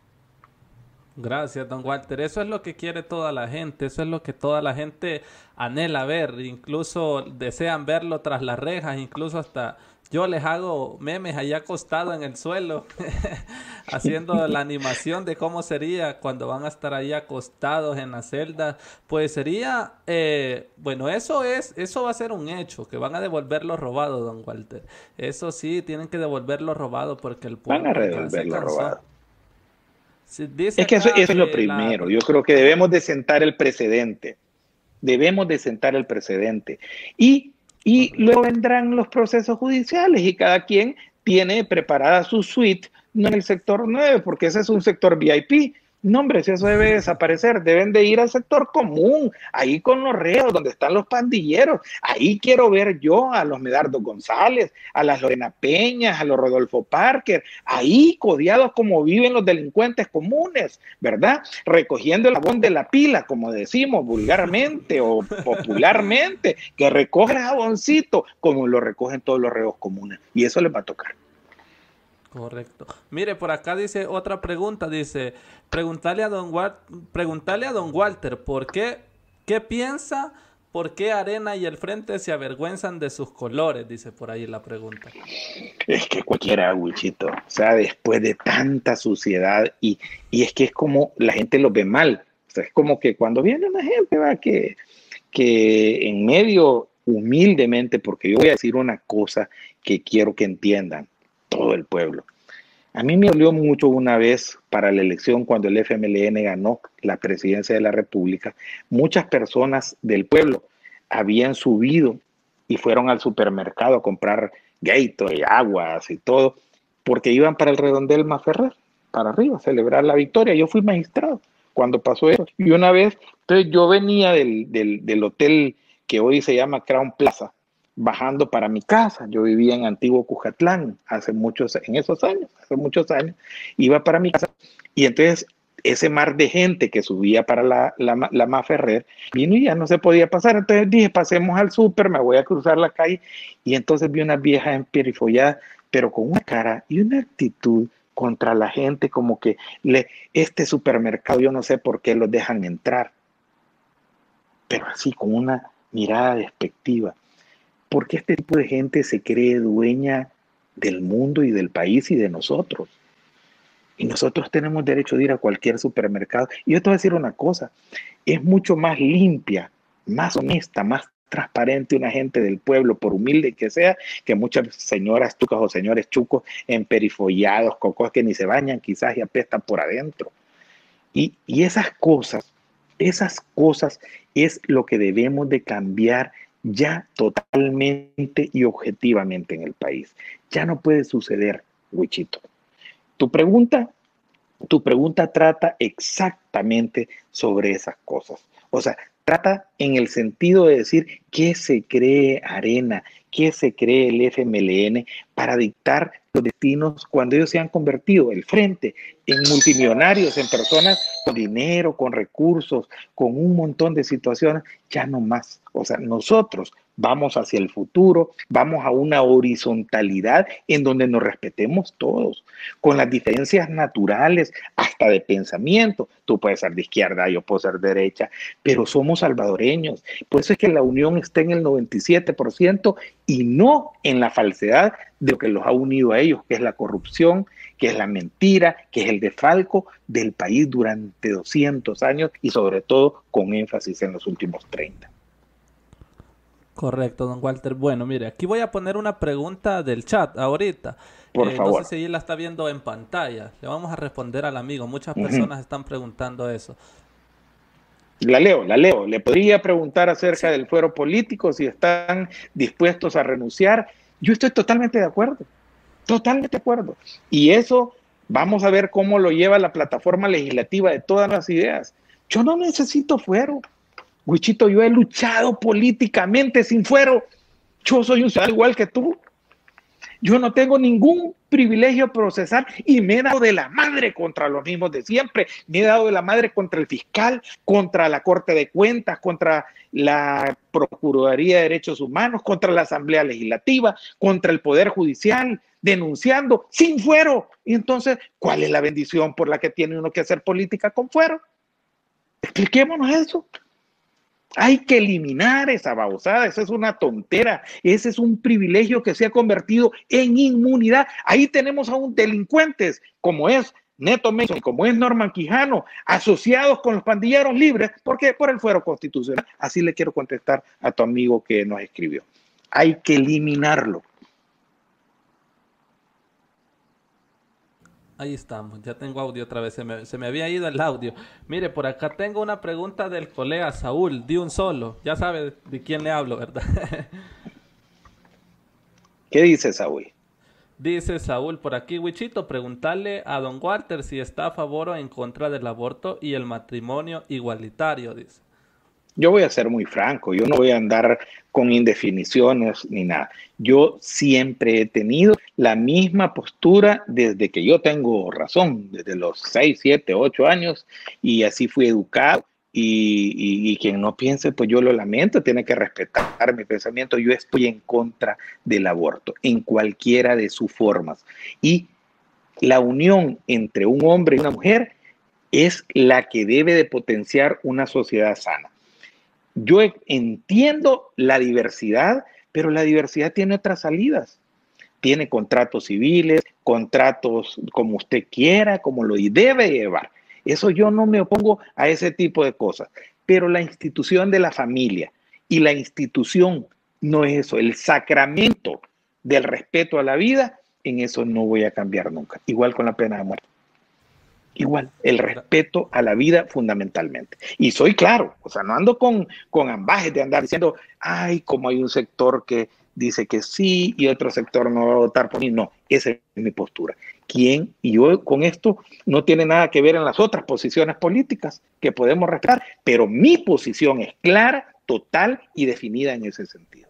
Gracias, don Walter. Eso es lo que quiere toda la gente, eso es lo que toda la gente anhela ver, incluso desean verlo tras las rejas, incluso hasta yo les hago memes allá acostado en el suelo, haciendo la animación de cómo sería cuando van a estar ahí acostados en la celda. Pues sería, eh, bueno, eso es, eso va a ser un hecho, que van a devolver lo robado, don Walter. Eso sí, tienen que devolver lo robado porque el pueblo... Van a devolver lo robado. es que eso, es lo primero. Yo creo que debemos de sentar el precedente. Debemos de sentar el precedente. Y y luego vendrán los procesos judiciales y cada quien tiene preparada su suite, no en el sector 9, porque ese es un sector VIP, no, hombre, si eso debe desaparecer, deben de ir al sector común, ahí con los reos, donde están los pandilleros. Ahí quiero ver yo a los Medardo González, a las Lorena Peñas, a los Rodolfo Parker, ahí codiados como viven los delincuentes comunes, ¿verdad? Recogiendo el jabón de la pila, como decimos vulgarmente o popularmente, que recoge el jaboncito como lo recogen todos los reos comunes. Y eso les va a tocar. Correcto. Mire, por acá dice otra pregunta, dice, preguntarle a don, a don Walter, ¿por qué, qué piensa ¿Por qué Arena y el Frente se avergüenzan de sus colores? Dice por ahí la pregunta. Es que cualquiera, Wichito. O sea, después de tanta suciedad y, y es que es como la gente lo ve mal. O sea, es como que cuando viene una gente, va, que, que en medio, humildemente, porque yo voy a decir una cosa que quiero que entiendan todo el pueblo. A mí me dolió mucho una vez para la elección cuando el FMLN ganó la presidencia de la República. Muchas personas del pueblo habían subido y fueron al supermercado a comprar y aguas y todo, porque iban para el redondel Maferrer, para arriba, a celebrar la victoria. Yo fui magistrado cuando pasó eso. Y una vez, entonces yo venía del, del, del hotel que hoy se llama Crown Plaza, bajando para mi casa. Yo vivía en Antiguo Cujatlán hace muchos, en esos años, hace muchos años, iba para mi casa y entonces ese mar de gente que subía para la, la, la Maferrer vino y ya no se podía pasar. Entonces dije, pasemos al súper, me voy a cruzar la calle y entonces vi una vieja emperifollada, pero con una cara y una actitud contra la gente como que le, este supermercado yo no sé por qué lo dejan entrar, pero así con una mirada despectiva porque este tipo de gente se cree dueña del mundo y del país y de nosotros. Y nosotros tenemos derecho de ir a cualquier supermercado. Y yo te voy a decir una cosa, es mucho más limpia, más honesta, más transparente una gente del pueblo, por humilde que sea, que muchas señoras chucas o señores chucos emperifollados, cocos que ni se bañan quizás y apestan por adentro. Y, y esas cosas, esas cosas es lo que debemos de cambiar ya totalmente y objetivamente en el país. Ya no puede suceder, Wichito. Tu pregunta, tu pregunta trata exactamente sobre esas cosas. O sea, trata en el sentido de decir qué se cree Arena, qué se cree el FMLN para dictar los destinos cuando ellos se han convertido, el frente, en multimillonarios, en personas con dinero, con recursos, con un montón de situaciones, ya no más. O sea, nosotros vamos hacia el futuro, vamos a una horizontalidad en donde nos respetemos todos, con las diferencias naturales, hasta de pensamiento. Tú puedes ser de izquierda, yo puedo ser de derecha, pero somos salvadoreños. Por eso es que la unión está en el 97% y no en la falsedad de lo que los ha unido a ellos, que es la corrupción, que es la mentira, que es el defalco del país durante 200 años y sobre todo con énfasis en los últimos 30. Correcto, don Walter. Bueno, mire, aquí voy a poner una pregunta del chat ahorita. Por favor. Eh, no sé si la está viendo en pantalla. Le vamos a responder al amigo. Muchas personas están preguntando eso. La leo, la leo. Le podría preguntar acerca del fuero político, si están dispuestos a renunciar. Yo estoy totalmente de acuerdo. Totalmente de acuerdo. Y eso vamos a ver cómo lo lleva la plataforma legislativa de todas las ideas. Yo no necesito fuero. Wichito, yo he luchado políticamente sin fuero. Yo soy un ciudadano igual que tú. Yo no tengo ningún privilegio procesar y me he dado de la madre contra los mismos de siempre. Me he dado de la madre contra el fiscal, contra la Corte de Cuentas, contra la Procuraduría de Derechos Humanos, contra la Asamblea Legislativa, contra el Poder Judicial, denunciando sin fuero. Y entonces, ¿cuál es la bendición por la que tiene uno que hacer política con fuero? Expliquémonos eso. Hay que eliminar esa babosada, esa es una tontera, ese es un privilegio que se ha convertido en inmunidad. Ahí tenemos a un delincuentes como es Neto Mason, como es Norman Quijano, asociados con los pandilleros libres, porque por el fuero constitucional. Así le quiero contestar a tu amigo que nos escribió. Hay que eliminarlo. Ahí estamos, ya tengo audio otra vez, se me, se me, había ido el audio. Mire, por acá tengo una pregunta del colega Saúl, de un solo. Ya sabe de quién le hablo, ¿verdad? ¿Qué dice Saúl? Dice Saúl por aquí, Wichito, preguntarle a don Walter si está a favor o en contra del aborto y el matrimonio igualitario, dice. Yo voy a ser muy franco, yo no voy a andar con indefiniciones ni nada. Yo siempre he tenido la misma postura desde que yo tengo razón, desde los 6, 7, 8 años, y así fui educado. Y, y, quien no piense, pues yo lo lamento, tiene que respetar mi pensamiento. Yo estoy en contra del aborto, en cualquiera de sus formas. Y la unión entre un hombre y una mujer es la que debe de potenciar una sociedad sana Yo entiendo la diversidad, pero la diversidad tiene otras salidas. Tiene contratos civiles, contratos como usted quiera, como lo debe llevar. Eso yo no me opongo a ese tipo de cosas. Pero la institución de la familia y la institución no es eso. El sacramento del respeto a la vida, en eso no voy a cambiar nunca. Igual con la pena de muerte. Igual, el respeto a la vida fundamentalmente. Y soy claro, o sea, no ando con, con ambajes de andar diciendo, ay, como hay un sector que dice que sí y otro sector no va a votar por mí. No, esa es mi postura. ¿Quién? Y yo con esto no tiene nada que ver en las otras posiciones políticas que podemos respetar, pero mi posición es clara, total y definida en ese sentido.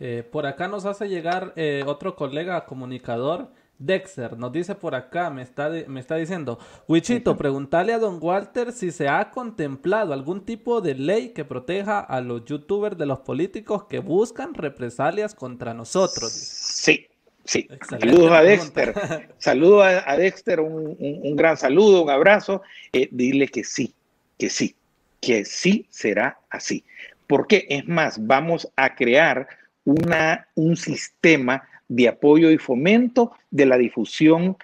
Eh, por acá nos hace llegar eh, otro colega comunicador Dexter nos dice por acá, me está, me está diciendo, Wichito, pregúntale a don Walter si se ha contemplado algún tipo de ley que proteja a los youtubers de los políticos que buscan represalias contra nosotros. Sí, sí. Saludos a Dexter. Saludos a, Dexter, un, gran saludo, un abrazo. Eh, dile que sí, que sí, que sí será así. Porque es más, vamos a crear una, un sistema de apoyo y fomento de la difusión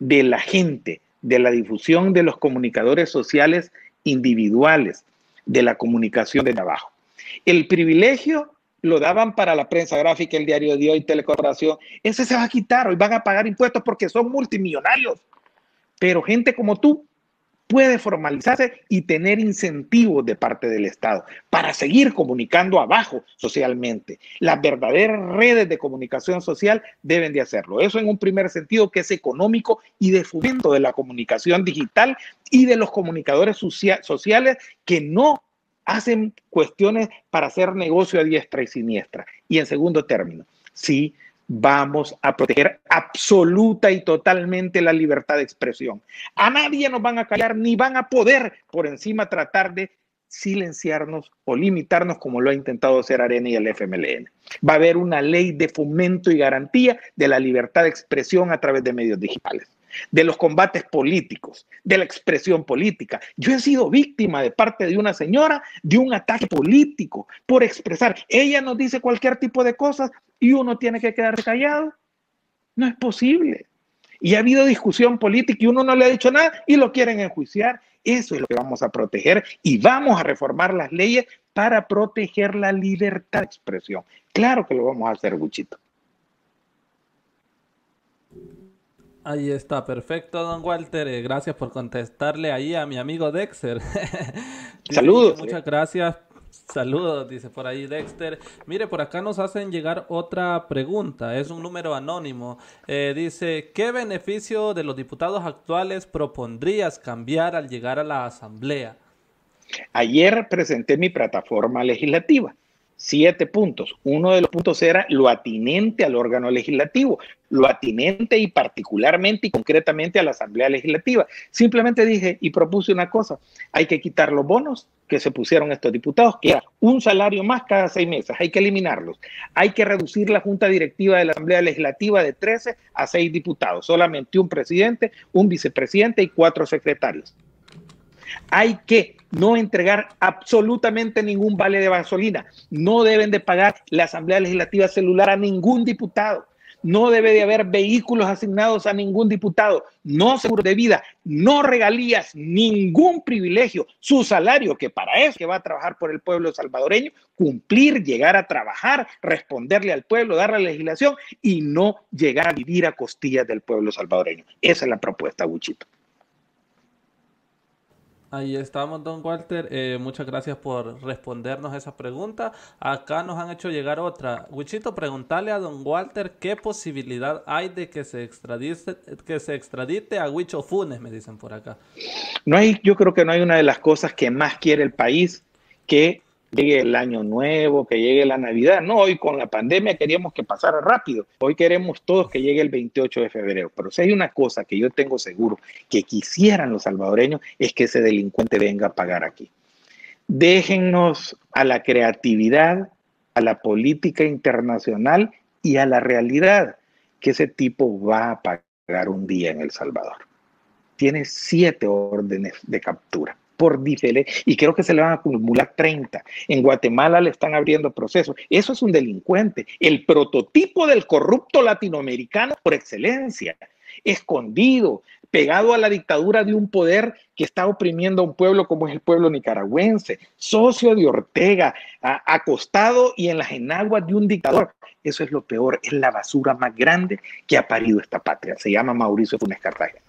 de la gente, de la difusión de los comunicadores sociales individuales, de la comunicación de trabajo. El privilegio lo daban para la prensa gráfica, el diario de hoy, Telecorporación. Ese se va a quitar, hoy van a pagar impuestos porque son multimillonarios. Pero gente como tú, puede formalizarse y tener incentivos de parte del Estado para seguir comunicando abajo socialmente. Las verdaderas redes de comunicación social deben de hacerlo. Eso en un primer sentido que es económico y de fomento de la comunicación digital y de los comunicadores sociales que no hacen cuestiones para hacer negocio a diestra y siniestra. Y en segundo término, sí vamos a proteger absoluta y totalmente la libertad de expresión. A nadie nos van a callar ni van a poder por encima tratar de silenciarnos o limitarnos como lo ha intentado hacer Arena y el FMLN. Va a haber una ley de fomento y garantía de la libertad de expresión a través de medios digitales de los combates políticos, de la expresión política. Yo he sido víctima de parte de una señora de un ataque político por expresar. Ella nos dice cualquier tipo de cosas y uno tiene que quedar callado. No es posible. Y ha habido discusión política y uno no le ha dicho nada y lo quieren enjuiciar. Eso es lo que vamos a proteger y vamos a reformar las leyes para proteger la libertad de expresión. Claro que lo vamos a hacer, Guchito. Ahí está, perfecto, don Walter. Eh, gracias por contestarle ahí a mi amigo Dexter. Saludos. Muchas gracias. Saludos, dice por ahí Dexter. Mire, por acá nos hacen llegar otra pregunta. Es un número anónimo. Eh, dice, ¿qué beneficio de los diputados actuales propondrías cambiar al llegar a la Asamblea? Ayer presenté mi plataforma legislativa siete puntos. Uno de los puntos era lo atinente al órgano legislativo, lo atinente y particularmente y concretamente a la Asamblea Legislativa. Simplemente dije y propuse una cosa, hay que quitar los bonos que se pusieron estos diputados, que era un salario más cada seis meses, hay que eliminarlos. Hay que reducir la junta directiva de la Asamblea Legislativa de 13 a 6 diputados, solamente un presidente, un vicepresidente y cuatro secretarios. Hay que no entregar absolutamente ningún vale de gasolina. No deben de pagar la Asamblea Legislativa celular a ningún diputado. No debe de haber vehículos asignados a ningún diputado, no seguro de vida, no regalías, ningún privilegio. Su salario, que para eso que va a trabajar por el pueblo salvadoreño, cumplir, llegar a trabajar, responderle al pueblo, dar la legislación y no llegar a vivir a costillas del pueblo salvadoreño. Esa es la propuesta, Buchito. Ahí estamos, don Walter. Eh, muchas gracias por respondernos esa pregunta. Acá nos han hecho llegar otra. Wichito, preguntarle a don Walter qué posibilidad hay de que se extradite, que se extradite a Huicho Funes, me dicen por acá. No hay, yo creo que no hay una de las cosas que más quiere el país que llegue el año nuevo, que llegue la Navidad. No, hoy con la pandemia queríamos que pasara rápido. Hoy queremos todos que llegue el 28 de febrero. Pero si hay una cosa que yo tengo seguro que quisieran los salvadoreños es que ese delincuente venga a pagar aquí. Déjennos a la creatividad, a la política internacional y a la realidad que ese tipo va a pagar un día en El Salvador. Tiene siete órdenes de captura por diferente, y creo que se le van a acumular 30. En Guatemala le están abriendo procesos. Eso es un delincuente, el prototipo del corrupto latinoamericano por excelencia, escondido, pegado a la dictadura de un poder que está oprimiendo a un pueblo como es el pueblo nicaragüense, socio de Ortega, acostado y en las enaguas de un dictador. Eso es lo peor, es la basura más grande que ha parido esta patria. Se llama Mauricio Funes Cartagena.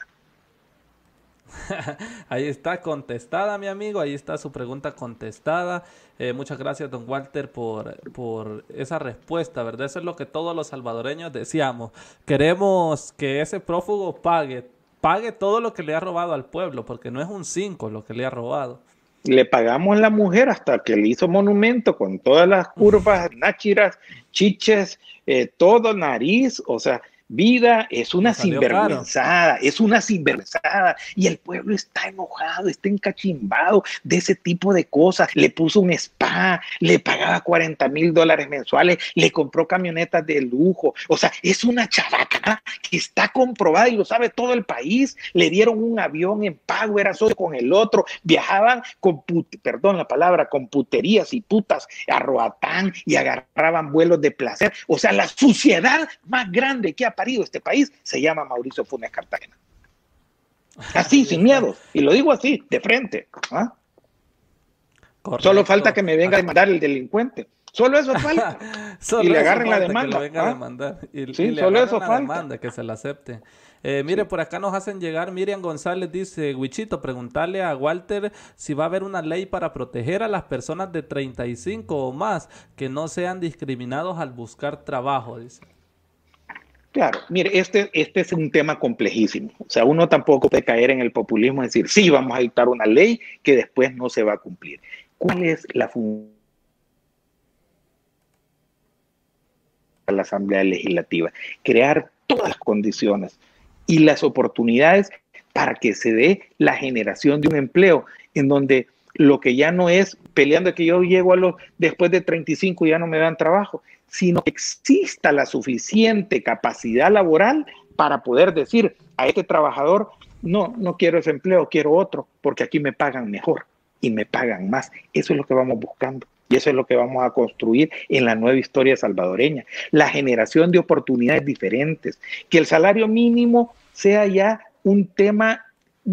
ahí está contestada, mi amigo. Ahí está su pregunta contestada. Eh, muchas gracias, don Walter, por, por esa respuesta, ¿verdad? Eso es lo que todos los salvadoreños decíamos. Queremos que ese prófugo pague, pague todo lo que le ha robado al pueblo, porque no es un 5 lo que le ha robado. Le pagamos la mujer hasta que le hizo monumento con todas las curvas, náchiras, chiches, eh, todo nariz, o sea, Vida es una sinvergüenzada, es una sinvergüenzada. Y el pueblo está enojado, está encachimbado de ese tipo de cosas. Le puso un spa, le pagaba 40 mil dólares mensuales, le compró camionetas de lujo. O sea, es una chavaca que está comprobada y lo sabe todo el país. Le dieron un avión en pago, era solo con el otro. Viajaban con, perdón la palabra, con puterías y putas a Roatán y agarraban vuelos de placer. O sea, la suciedad más grande que ha parido este país se llama Mauricio Funes Cartagena. Así, sin miedo. Y lo digo así, de frente. ¿ah? Solo falta que me venga a demandar el delincuente. Solo eso falta. y le agarren la demanda. Y, sí, solo eso falta. Demanda, que se la acepte. Eh, mire, por acá nos hacen llegar, Miriam González dice, Wichito, preguntarle a Walter si va a haber una ley para proteger a las personas de 35 o más que no sean discriminados al buscar trabajo, dice. Claro, mire, este, este es un tema complejísimo. O sea, uno tampoco puede caer en el populismo y decir, sí, vamos a dictar una ley que después no se va a cumplir. ¿Cuál es la función de la Asamblea Legislativa? Crear todas las condiciones y las oportunidades para que se dé la generación de un empleo en donde lo que ya no es peleando que yo llego a los después de 35 y ya no me dan trabajo, sino que exista la suficiente capacidad laboral para poder decir a este trabajador, no, no quiero ese empleo, quiero otro, porque aquí me pagan mejor y me pagan más. Eso es lo que vamos buscando. Y eso es lo que vamos a construir en la nueva historia salvadoreña. La generación de oportunidades diferentes. Que el salario mínimo sea ya un tema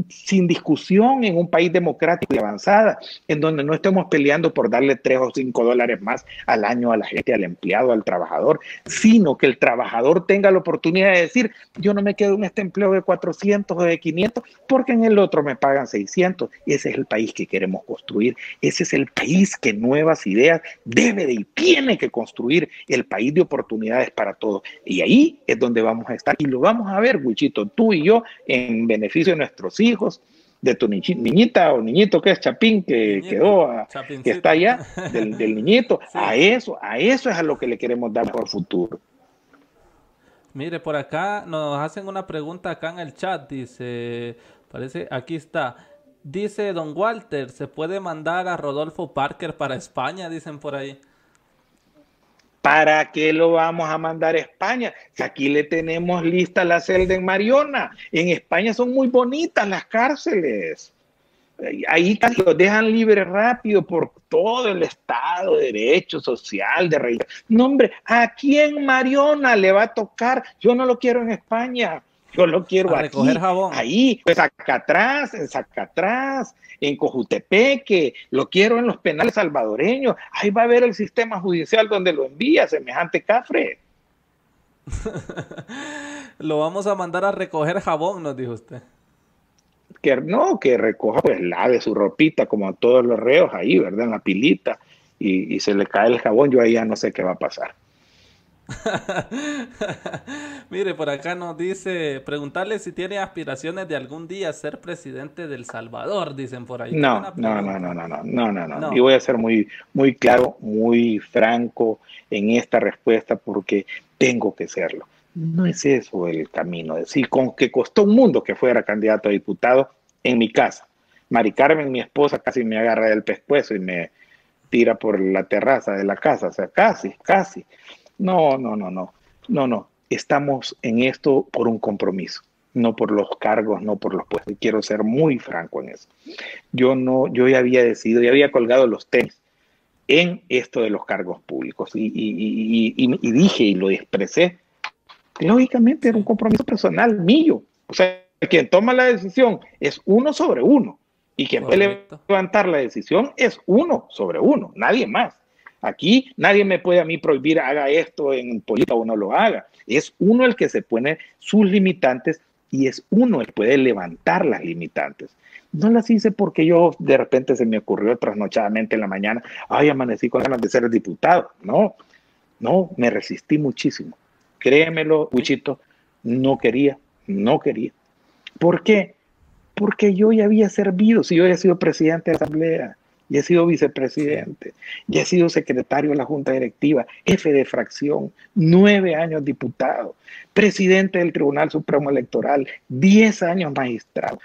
sin discusión en un país democrático y avanzada, en donde no estemos peleando por darle tres o cinco dólares más al año a la gente, al empleado, al trabajador, sino que el trabajador tenga la oportunidad de decir, yo no me quedo en este empleo de 400 o de 500, porque en el otro me pagan 600. Ese es el país que queremos construir. Ese es el país que nuevas ideas debe de y tiene que construir, el país de oportunidades para todos. Y ahí es donde vamos a estar. Y lo vamos a ver, Wichito, tú y yo, en beneficio de nuestros hijos, de tu niñita o niñito que es Chapín, que quedó, que está allá, del, niñito. A eso, a eso es a lo que le queremos dar por futuro. Mire, por acá nos hacen una pregunta acá en el chat, dice, parece, aquí está. Dice Don Walter, ¿se puede mandar a Rodolfo Parker para España? Dicen por ahí. ¿Para qué lo vamos a mandar a España? Si aquí le tenemos lista la celda en Mariona. En España son muy bonitas las cárceles. Ahí los dejan libre rápido por todo el Estado, de derecho social, de rey. No, hombre, aquí en Mariona le va a tocar. Yo no lo quiero en España. Yo lo quiero a recoger jabón. Ahí, pues acá atrás, en atrás, en Cojutepeque, lo quiero en los penales salvadoreños. Ahí va a haber el sistema judicial donde lo envía, semejante cafre. lo vamos a mandar a recoger jabón, nos dijo usted. Que no, que recoja, pues lave su ropita como a todos los reos ahí, ¿verdad? En la pilita y, y se le cae el jabón, yo ahí ya no sé qué va a pasar. Mire, por acá nos dice, preguntarle si tiene aspiraciones de algún día ser presidente del Salvador, dicen por ahí. No, no, no, no, no, no, no, no, no. Y voy a ser muy, muy claro, muy franco en esta respuesta porque tengo que serlo. No es eso el camino. Es decir, con que costó un mundo que fuera candidato a diputado en mi casa. Mari Carmen, mi esposa, casi me agarra del pescuezo y me tira por la terraza de la casa. O sea, casi, casi. No, no, no, no, no, no. Estamos en esto por un compromiso. no por los cargos, no por los puestos. Quiero ser muy franco en eso. Yo no, yo ya había decidido, ya había colgado los tenis en esto de los cargos públicos y, y dije y lo expresé. Lógicamente era un compromiso personal mío. O sea, quien toma la decisión es uno sobre uno y quien puede levantar la decisión es uno sobre uno, nadie más. Aquí nadie me puede a mí prohibir haga esto en política o no lo haga. Es uno el que se pone sus limitantes y es uno el que puede levantar las limitantes. No las hice porque yo de repente se me ocurrió trasnochadamente en la mañana, ay, amanecí con ganas de ser diputado. No, no, me resistí muchísimo. Créemelo, Wichito, no quería, no quería. ¿Por qué? Porque yo ya había servido, si yo había sido presidente de la Asamblea, ya he sido vicepresidente, ya he sido secretario de la Junta Directiva, jefe de fracción, nueve años diputado, presidente del Tribunal Supremo Electoral, diez años magistrado.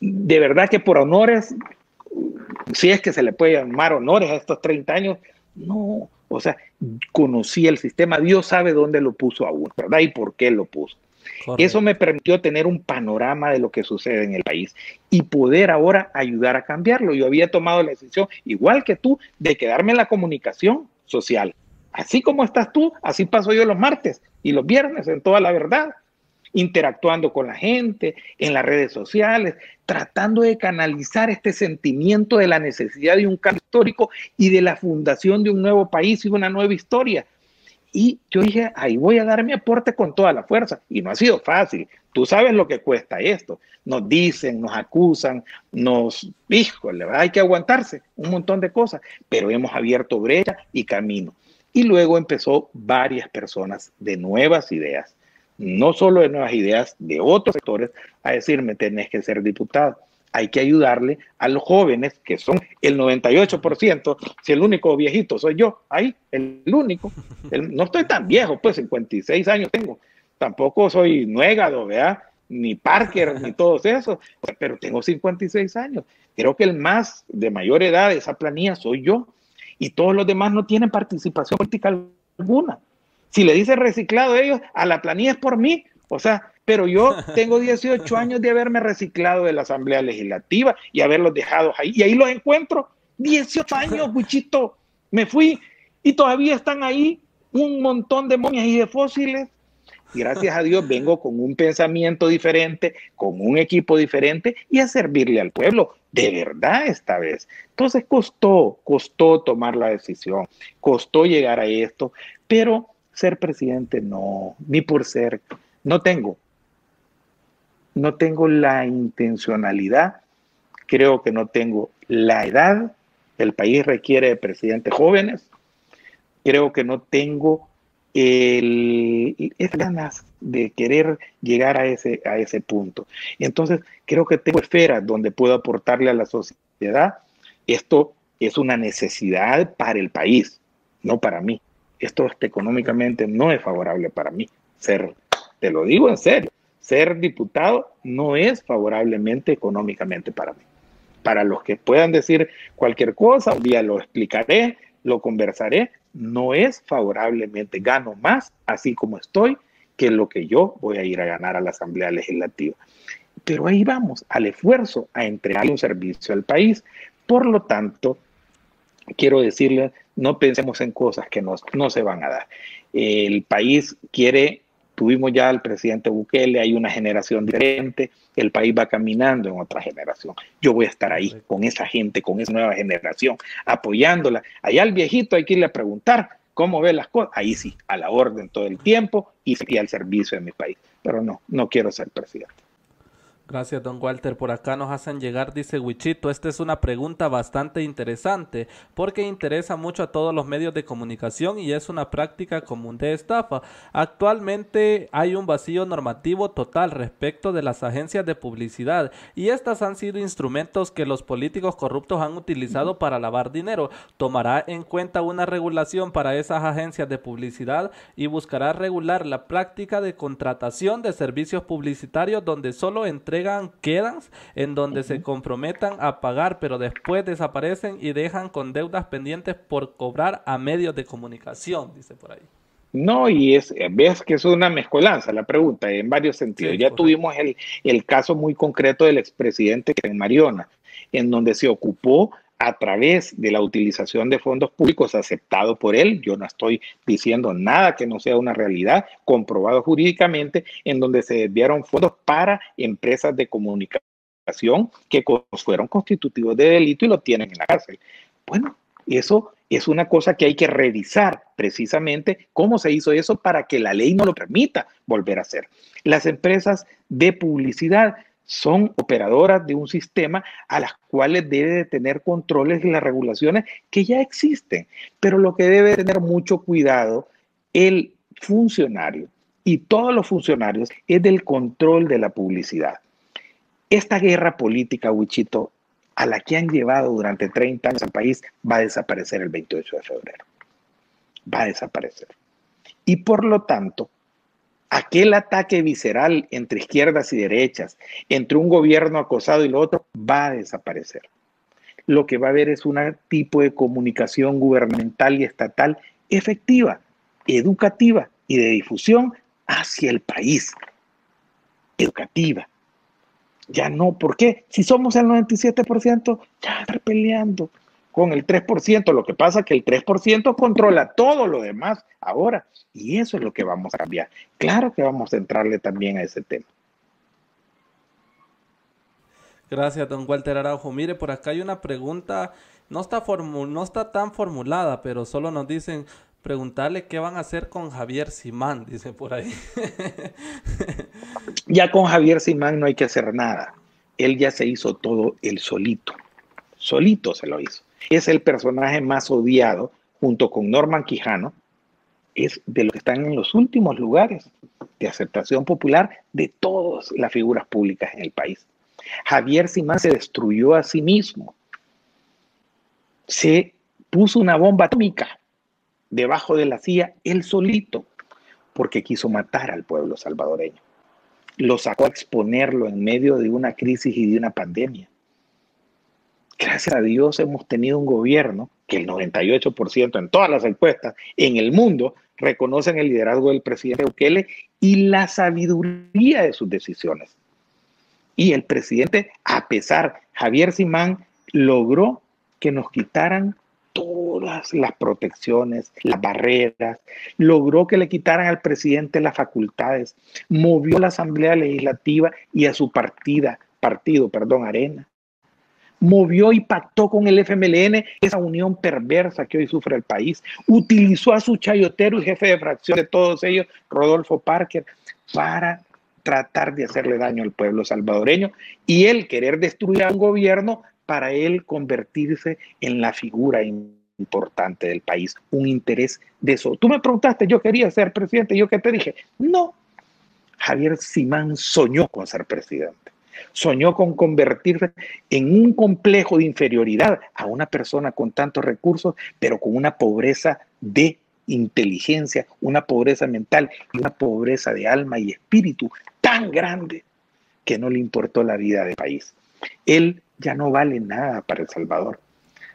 de verdad que por honores, si es que se le puede llamar honores a estos 30 años, no, o sea, conocí el sistema, Dios sabe dónde lo puso aún, ¿verdad? Y por qué lo puso. Eso me permitió tener un panorama de lo que sucede en el país y poder ahora ayudar a cambiarlo. Yo había tomado la decisión, igual que tú, de quedarme en la comunicación social. Así como estás tú, así paso yo los martes y los viernes en toda la verdad, interactuando con la gente, en las redes sociales, tratando de canalizar este sentimiento de la necesidad de un cambio histórico y de la fundación de un nuevo país y una nueva historia. Y yo dije, ahí voy a dar mi aporte con toda la fuerza. Y no ha sido fácil. Tú sabes lo que cuesta esto. Nos dicen, nos acusan, nos... Híjole, hay que aguantarse un montón de cosas. Pero hemos abierto brecha y camino. Y luego empezó varias personas de nuevas ideas. No solo de nuevas ideas, de otros sectores, a decirme, tenés que ser diputado hay que ayudarle a los jóvenes, que son el 98%, si el único viejito soy yo, ahí, el único. no estoy tan viejo, pues 56 años tengo. Tampoco soy nuégado, ¿verdad? Ni Parker, ni todos esos, pero tengo 56 años. Creo que el más de mayor edad de esa planilla soy yo. Y todos los demás no tienen participación política alguna. Si le dice reciclado a ellos, a la planilla es por mí. O sea, pero yo tengo 18 años de haberme reciclado de la Asamblea Legislativa y haberlos dejado ahí. Y ahí los encuentro. 18 años, buchito. Me fui y todavía están ahí un montón de momias y de fósiles. Gracias a Dios vengo con un pensamiento diferente, con un equipo diferente y a servirle al pueblo. De verdad esta vez. Entonces costó, costó tomar la decisión, costó llegar a esto, pero ser presidente no, ni por ser, no tengo no tengo la intencionalidad, creo que no tengo la edad, el país requiere de presidentes jóvenes, creo que no tengo el, ganas de querer llegar a ese, a ese punto. Entonces creo que tengo esferas donde puedo aportarle a la sociedad. Esto es una necesidad para el país, no para mí. Esto económicamente no es favorable para mí. Ser, te lo digo en serio ser diputado no es favorablemente económicamente para mí. Para los que puedan decir cualquier cosa, un día lo explicaré, lo conversaré, no es favorablemente, gano más así como estoy que lo que yo voy a ir a ganar a la Asamblea Legislativa. Pero ahí vamos, al esfuerzo, a entregar un servicio al país. Por lo tanto, quiero decirles, no pensemos en cosas que no, no se van a dar. El país quiere Tuvimos ya al presidente Bukele, hay una generación diferente, el país va caminando en otra generación. Yo voy a estar ahí con esa gente, con esa nueva generación, apoyándola. Allá al viejito hay que irle a preguntar cómo ve las cosas. Ahí sí, a la orden todo el tiempo y, y al servicio de mi país. Pero no, no quiero ser presidente. Gracias, don Walter. Por acá nos hacen llegar, dice Wichito. Esta es una pregunta bastante interesante porque interesa mucho a todos los medios de comunicación y es una práctica común de estafa. Actualmente hay un vacío normativo total respecto de las agencias de publicidad y estas han sido instrumentos que los políticos corruptos han utilizado para lavar dinero. ¿Tomará en cuenta una regulación para esas agencias de publicidad y buscará regular la práctica de contratación de servicios publicitarios donde solo entre entregan quedas en donde se comprometan a pagar, pero después desaparecen y dejan con deudas pendientes por cobrar a medios de comunicación, dice por ahí. No, y es, ves que es una mezcolanza la pregunta en varios sentidos. ya tuvimos el, el, caso muy concreto del expresidente Mariona, en donde se ocupó a través de la utilización de fondos públicos aceptado por él, yo no estoy diciendo nada que no sea una realidad, comprobado jurídicamente, en donde se desviaron fondos para empresas de comunicación que fueron constitutivos de delito y lo tienen en la cárcel. Bueno, eso es una cosa que hay que revisar precisamente cómo se hizo eso para que la ley no lo permita volver a hacer. Las empresas de publicidad son operadoras de un sistema a las cuales debe de tener controles y las regulaciones que ya existen. Pero lo que debe tener mucho cuidado el funcionario y todos los funcionarios es del control de la publicidad. Esta guerra política, Wichito, a la que han llevado durante 30 años al país, va a desaparecer el 28 de febrero. Va a desaparecer. Y por lo tanto, aquel ataque visceral entre izquierdas y derechas, entre un gobierno acosado y lo otro, va a desaparecer. Lo que va a haber es un tipo de comunicación gubernamental y estatal efectiva, educativa y de difusión hacia el país. Educativa. Ya no, ¿por qué? Si somos el 97%, ya estar peleando con el 3%. Lo que pasa es que el 3% controla todo lo demás ahora. Y eso es lo que vamos a cambiar. Claro que vamos a entrarle también a ese tema. Gracias, don Walter Araujo. Mire, por acá hay una pregunta, no está, no está tan formulada, pero solo nos dicen preguntarle qué van a hacer con Javier Simán, dice por ahí. ya con Javier Simán no hay que hacer nada. Él ya se hizo todo el solito. Solito se lo hizo es el personaje más odiado junto con Norman Quijano, es de los que están en los últimos lugares de aceptación popular de todas las figuras públicas en el país. Javier Simán se destruyó a sí mismo. Se puso una bomba atómica debajo de la silla él solito porque quiso matar al pueblo salvadoreño. Lo sacó a exponerlo en medio de una crisis y de una pandemia gracias a Dios hemos tenido un gobierno que el 98% en todas las encuestas en el mundo reconocen el liderazgo del presidente Bukele y la sabiduría de sus decisiones. Y el presidente, a pesar, Javier Simán logró que nos quitaran todas las protecciones, las barreras, logró que le quitaran al presidente las facultades, movió la Asamblea Legislativa y a su partida, partido, perdón, Arena, movió y pactó con el FMLN esa unión perversa que hoy sufre el país. Utilizó a su chayotero y jefe de fracción de todos ellos, Rodolfo Parker, para tratar de hacerle daño al pueblo salvadoreño y él querer destruir a un gobierno para él convertirse en la figura importante del país, un interés de eso. Tú me preguntaste, yo quería ser presidente, yo qué te dije, no, Javier Simán soñó con ser presidente. Soñó con convertirse en un complejo de inferioridad a una persona con tantos recursos, pero con una pobreza de inteligencia, una pobreza mental y una pobreza de alma y espíritu tan grande que no le importó la vida del país. Él ya no vale nada para El Salvador.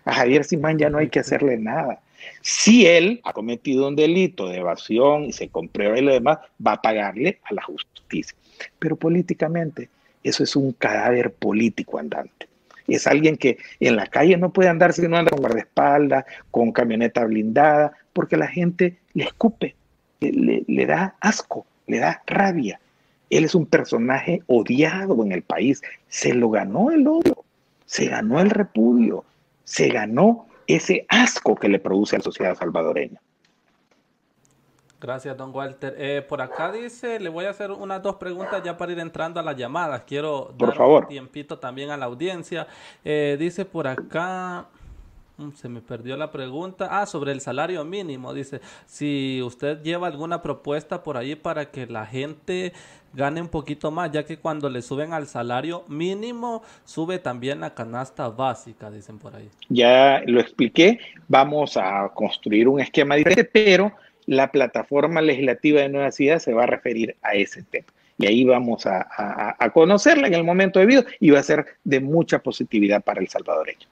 A Javier Simán ya no hay que hacerle nada. Si él ha cometido un delito de evasión y se comprueba y lo demás, va a pagarle a la justicia. Pero políticamente eso es un cadáver político andante. Es alguien que en la calle no puede andar si no anda con guardaespaldas, con camioneta blindada, porque la gente le escupe, le, le da asco, le da rabia. Él es un personaje odiado en el país. Se lo ganó el odio, se ganó el repudio, se ganó ese asco que le produce a la sociedad salvadoreña. Gracias, don Walter. Eh, por acá dice, le voy a hacer unas dos preguntas ya para ir entrando a las llamadas. Quiero por dar favor. un tiempito también a la audiencia. Eh, dice por acá, mm, se me perdió la pregunta. Ah, sobre el salario mínimo. Dice, si usted lleva alguna propuesta por ahí para que la gente gane un poquito más, ya que cuando le suben al salario mínimo, sube también la canasta básica, dicen por ahí. Ya lo expliqué. Vamos a construir un esquema diferente, pero la plataforma legislativa de Nueva Ciudad se va a referir a ese tema. Y ahí vamos a, conocerla en el momento debido y va a ser de mucha positividad para el salvadoreño.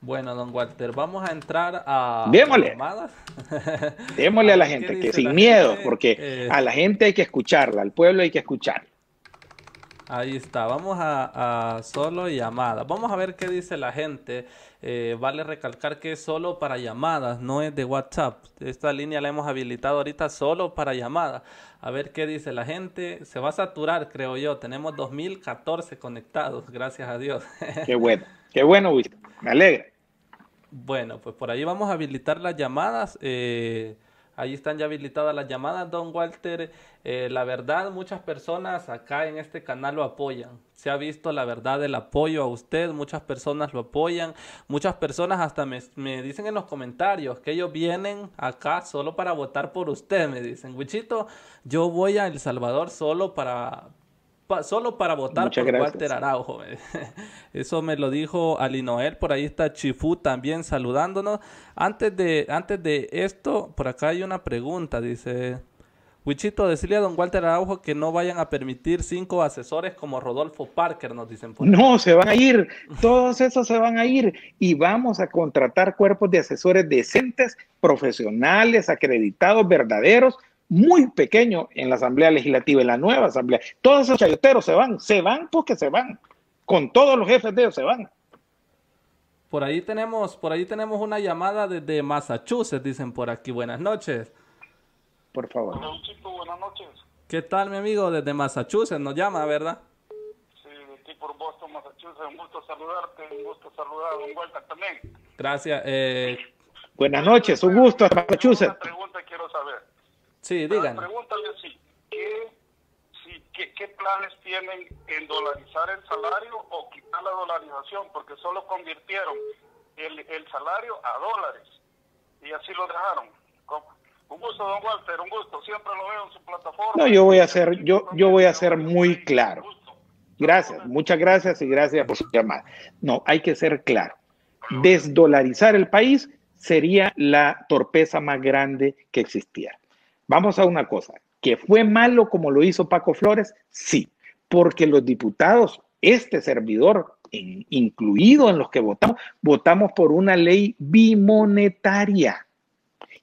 Bueno, don Walter, vamos a entrar a Démosle. llamadas. Démosle a la gente, que sin miedo, porque eh, a la gente hay que escucharla, al pueblo hay que escucharla. Ahí está, vamos a, solo llamadas. Vamos a ver qué dice la gente. Eh, vale recalcar que es solo para llamadas, no es de WhatsApp. Esta línea la hemos habilitado ahorita solo para llamadas. A ver qué dice la gente. Se va a saturar, creo yo. Tenemos 2014 conectados, gracias a Dios. Qué bueno, qué bueno, Me alegra. Bueno, pues por ahí vamos a habilitar las llamadas. Eh, ahí están ya habilitadas las llamadas, don Walter. Eh, la verdad, muchas personas acá en este canal lo apoyan. Se ha visto la verdad el apoyo a usted, muchas personas lo apoyan. Muchas personas hasta me, me dicen en los comentarios que ellos vienen acá solo para votar por usted. Me dicen, Wichito, yo voy a El Salvador solo para, solo para votar por Walter Araujo. Eso me lo dijo Ali Noel, por ahí está Chifú también saludándonos. Antes de, antes de esto, por acá hay una pregunta, dice... Wichito, decirle a don Walter Araujo que no vayan a permitir cinco asesores como Rodolfo Parker, nos dicen. Por no, se van a ir, todos esos se van a ir y vamos a contratar cuerpos de asesores decentes, profesionales, acreditados, verdaderos, muy pequeño en la Asamblea Legislativa, en la nueva Asamblea. Todos esos chayoteros se van, se van porque se van. Con todos los jefes de ellos se van. Por ahí tenemos, por ahí tenemos una llamada desde Massachusetts, dicen por aquí. Buenas noches. Por favor. buenas noches. ¿Qué tal, mi amigo? Desde Massachusetts nos llama, ¿verdad? Sí, de aquí por Boston, Massachusetts. Un gusto saludarte, un gusto saludar a Don Walter también. Gracias. Eh... Buenas noches, un gusto, Massachusetts. Una pregunta quiero saber. Sí, digan. Pregúntale así, ¿qué, ¿qué, planes tienen en dolarizar el salario o quitar la dolarización? Porque solo convirtieron el, el salario a dólares y así lo dejaron. Un gusto, don Walter, un gusto. Siempre lo veo en su plataforma. No, yo voy a ser, yo, yo voy a ser muy claro. Gracias, muchas gracias y gracias por su llamada. No, hay que ser claro. Desdolarizar el país sería la torpeza más grande que existiera. Vamos a una cosa, que fue malo como lo hizo Paco Flores, sí, porque los diputados, este servidor, incluido en los que votamos, votamos por una ley bimonetaria.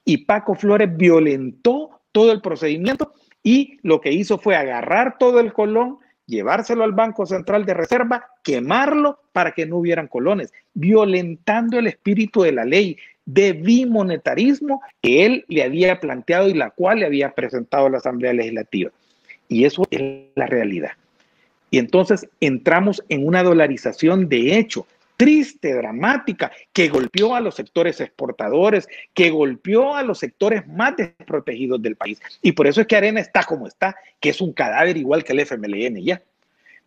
Y Paco Flores violentó todo el procedimiento y lo que hizo fue agarrar todo el colón, llevárselo al Banco Central de Reserva, quemarlo para que no hubieran colones, violentando el espíritu de la ley, de bimonetarismo que él le había planteado y la cual le había presentado a la Asamblea Legislativa. Y eso es la realidad. Y entonces entramos en una dolarización de hecho triste, dramática, que golpeó a los sectores exportadores, que golpeó a los sectores más desprotegidos del país. Y por eso es que Arena está como está, que es un cadáver igual que el FMLN ya.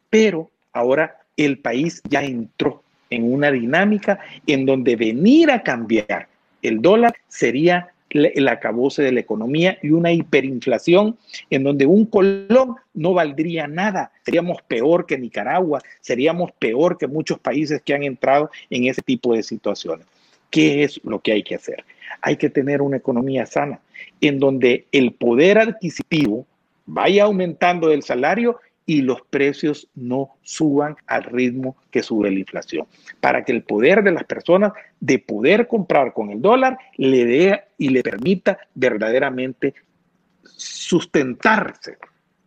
Pero ahora el país ya entró en una dinámica en donde venir a cambiar el dólar sería el acabose de la economía y una hiperinflación en donde un colón no valdría nada. Seríamos peor que Nicaragua, seríamos peor que muchos países que han entrado en ese tipo de situaciones. ¿Qué es lo que hay que hacer? Hay que tener una economía sana en donde el poder adquisitivo vaya aumentando el salario y los precios no suban al ritmo que sube la inflación, para que el poder de las personas de poder comprar con el dólar le dé y le permita verdaderamente sustentarse,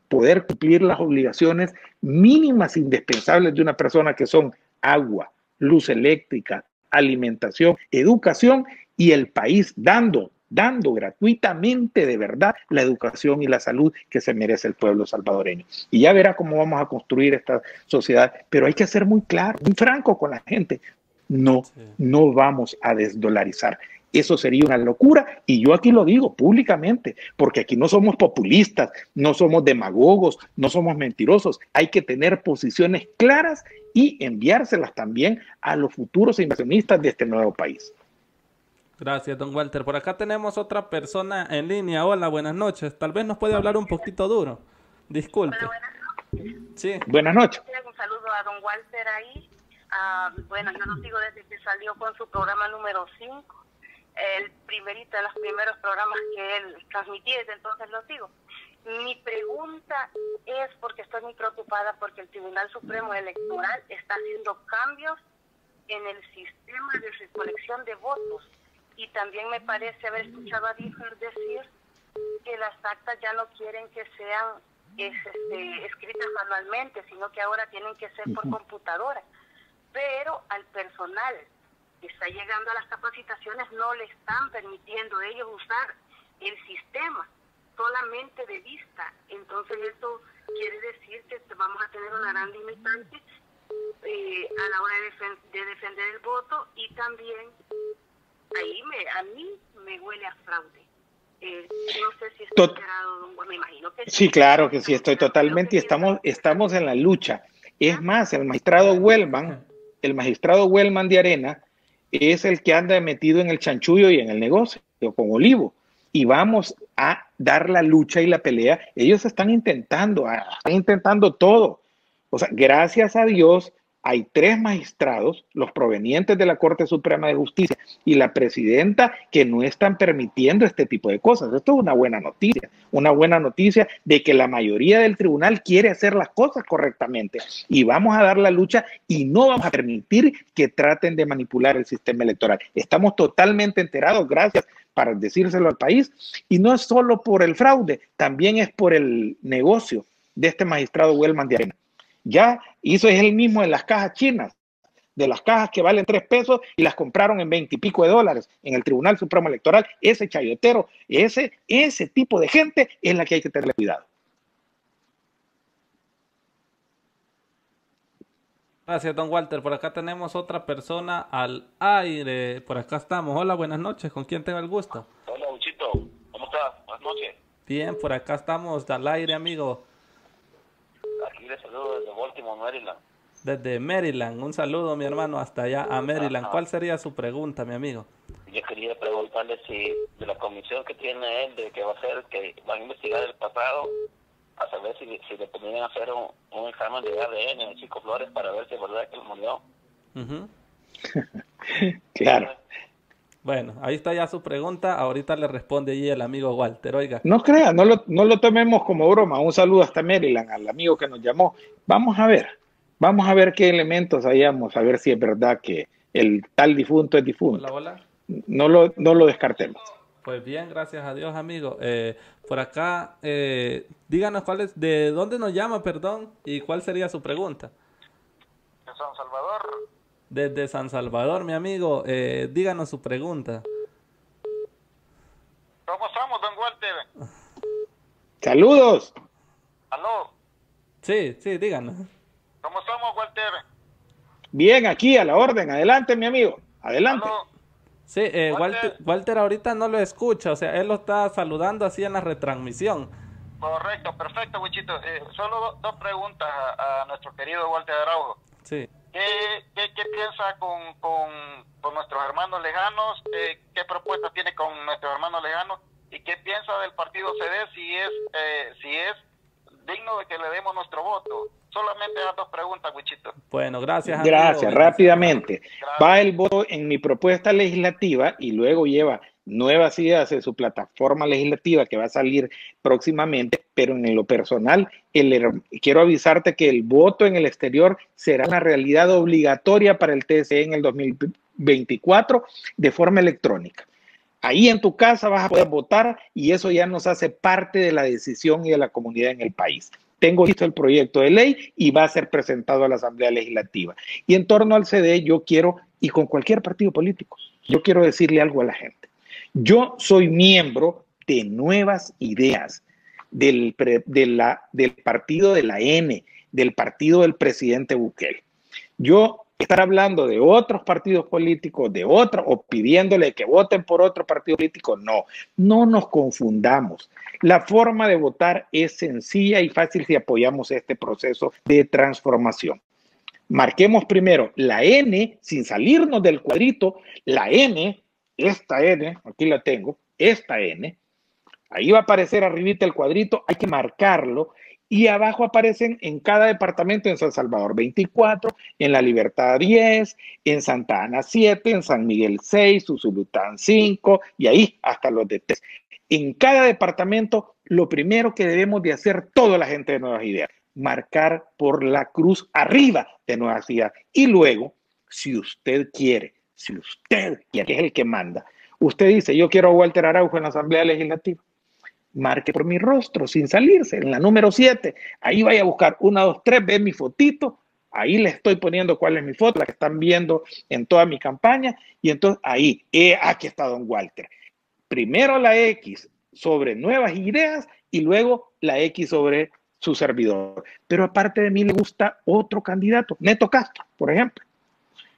poder cumplir las obligaciones mínimas indispensables de una persona que son agua, luz eléctrica, alimentación, educación y el país dando dando gratuitamente de verdad la educación y la salud que se merece el pueblo salvadoreño. Y ya verá cómo vamos a construir esta sociedad, pero hay que ser muy claro, muy franco con la gente. No, no vamos a desdolarizar. Eso sería una locura y yo aquí lo digo públicamente, porque aquí no somos populistas, no somos demagogos, no somos mentirosos. Hay que tener posiciones claras y enviárselas también a los futuros inversionistas de este nuevo país. Gracias, don Walter. Por acá tenemos otra persona en línea. Hola, buenas noches. Tal vez nos puede hablar un poquito duro. Disculpe. buenas noches. Sí. Buenas noches. Un saludo a don Walter ahí. Ah, bueno, yo lo sigo desde que salió con su programa número 5. El primerito de los primeros programas que él transmitía, desde entonces lo sigo. Mi pregunta es porque estoy muy preocupada porque el Tribunal Supremo Electoral está haciendo cambios en el sistema de recolección de votos. Y también me parece haber escuchado a Díaz decir que las actas ya no quieren que sean este, escritas manualmente, sino que ahora tienen que ser por computadora. Pero al personal que está llegando a las capacitaciones no le están permitiendo ellos usar el sistema solamente de vista. Entonces esto quiere decir que vamos a tener una gran limitante eh, a la hora de, defender el voto y también ahí me, a mí me huele a fraude. Eh, no sé si está enterado, me imagino que sí. claro que sí, estoy totalmente y estamos, estamos en la lucha. Es más, el magistrado Wellman, el magistrado Wellman de Arena, es el que anda metido en el chanchullo y en el negocio con Olivo. Y vamos a dar la lucha y la pelea. Ellos están intentando, ah, están intentando todo. O sea, gracias a Dios, hay tres magistrados, los provenientes de la Corte Suprema de Justicia y la presidenta, que no están permitiendo este tipo de cosas. Esto es una buena noticia, una buena noticia de que la mayoría del tribunal quiere hacer las cosas correctamente y vamos a dar la lucha y no vamos a permitir que traten de manipular el sistema electoral. Estamos totalmente enterados, gracias para decírselo al país, y no es solo por el fraude, también es por el negocio de este magistrado Wellman de Arena. Ya hizo es el mismo en las cajas chinas, de las cajas que valen tres pesos y las compraron en veinte y pico de dólares en el Tribunal Supremo Electoral. Ese chayotero, ese, ese tipo de gente es la que hay que tenerle cuidado. Gracias, don Walter. Por acá tenemos otra persona al aire. Por acá estamos. Hola, buenas noches. ¿Con quién tengo el gusto? Hola, Uchito. ¿Cómo estás? Buenas noches. Bien, por acá estamos al aire, amigo. Aquí le saludo desde Baltimore, Maryland. Desde Maryland. Un saludo, mi hermano, hasta allá a Maryland. ¿Cuál sería su pregunta, mi amigo? Yo quería preguntarle si de la comisión que tiene él, de que va a hacer, que va a investigar el pasado, a saber si, si le podrían hacer un, examen de ADN en Chico Flores para ver si es verdad que él murió. claro. Bueno, ahí está ya su pregunta. Ahorita le responde allí el amigo Walter. Oiga. No crea, no lo, no lo tomemos como broma. Un saludo hasta Maryland, al amigo que nos llamó. Vamos a ver, vamos a ver qué elementos hayamos, a ver si es verdad que el tal difunto es difunto. Hola, No lo, no lo descartemos. Pues bien, gracias a Dios, amigo. Eh, por acá, eh, díganos cuál es, de dónde nos llama, perdón, y cuál sería su pregunta. De San Salvador. Desde San Salvador, mi amigo, eh, díganos su pregunta. ¿Cómo estamos, don Walter? Saludos. ¿Aló? Sí, sí, díganos. ¿Cómo estamos, Walter? Bien, aquí a la orden. Adelante, mi amigo. Adelante. Sí, eh, Walter. ahorita no lo escucha, o sea, él lo está saludando así en la retransmisión. Correcto, perfecto, Wichito. Eh, solo dos preguntas a, nuestro querido Walter Araujo. Sí. ¿Qué, qué, piensa con, con, con, nuestros hermanos lejanos? Eh, ¿Qué propuesta tiene con nuestros hermanos lejanos? ¿Y qué piensa del partido CD si es, eh, si es digno de que le demos nuestro voto? Solamente las dos preguntas, Wichito. Bueno, gracias. Gracias, rápidamente. Va el voto en mi propuesta legislativa y luego lleva nuevas ideas en su plataforma legislativa que va a salir próximamente, pero en lo personal, quiero avisarte que el voto en el exterior será una realidad obligatoria para el TSE en el 2024 de forma electrónica. Ahí en tu casa vas a poder votar y eso ya nos hace parte de la decisión y de la comunidad en el país. Tengo listo el proyecto de ley y va a ser presentado a la Asamblea Legislativa. Y en torno al CD, yo quiero, y con cualquier partido político, yo quiero decirle algo a la gente. Yo soy miembro de Nuevas Ideas, del, del partido de la N, del partido del presidente Bukele. Yo estar hablando de otros partidos políticos, de otros, o pidiéndole que voten por otro partido político, no, no nos confundamos. La forma de votar es sencilla y fácil si apoyamos este proceso de transformación. Marquemos primero la N, sin salirnos del cuadrito, la N, esta N, aquí la tengo, esta N, ahí va a aparecer arribita el cuadrito, hay que marcarlo y abajo aparecen en cada departamento, en San Salvador 24, en La Libertad 10, en Santa Ana 7, en San Miguel 6, Susulután 5 y ahí hasta los de 3. En cada departamento, lo primero que debemos de hacer toda la gente de Nuevas Ideas, marcar por la cruz arriba de Nuevas Ideas y luego si usted quiere, si usted quiere, que es el que manda, usted dice, yo quiero a Walter Araujo en la Asamblea Legislativa, marque por mi rostro sin salirse, en la número 7, ahí vaya a buscar 1, 2, 3, ve mi fotito, ahí le estoy poniendo cuál es mi foto, la que están viendo en toda mi campaña, y entonces ahí, aquí está don Walter. Primero la X sobre nuevas ideas y luego la X sobre su servidor. Pero aparte de mí le gusta otro candidato, Neto Castro, por ejemplo.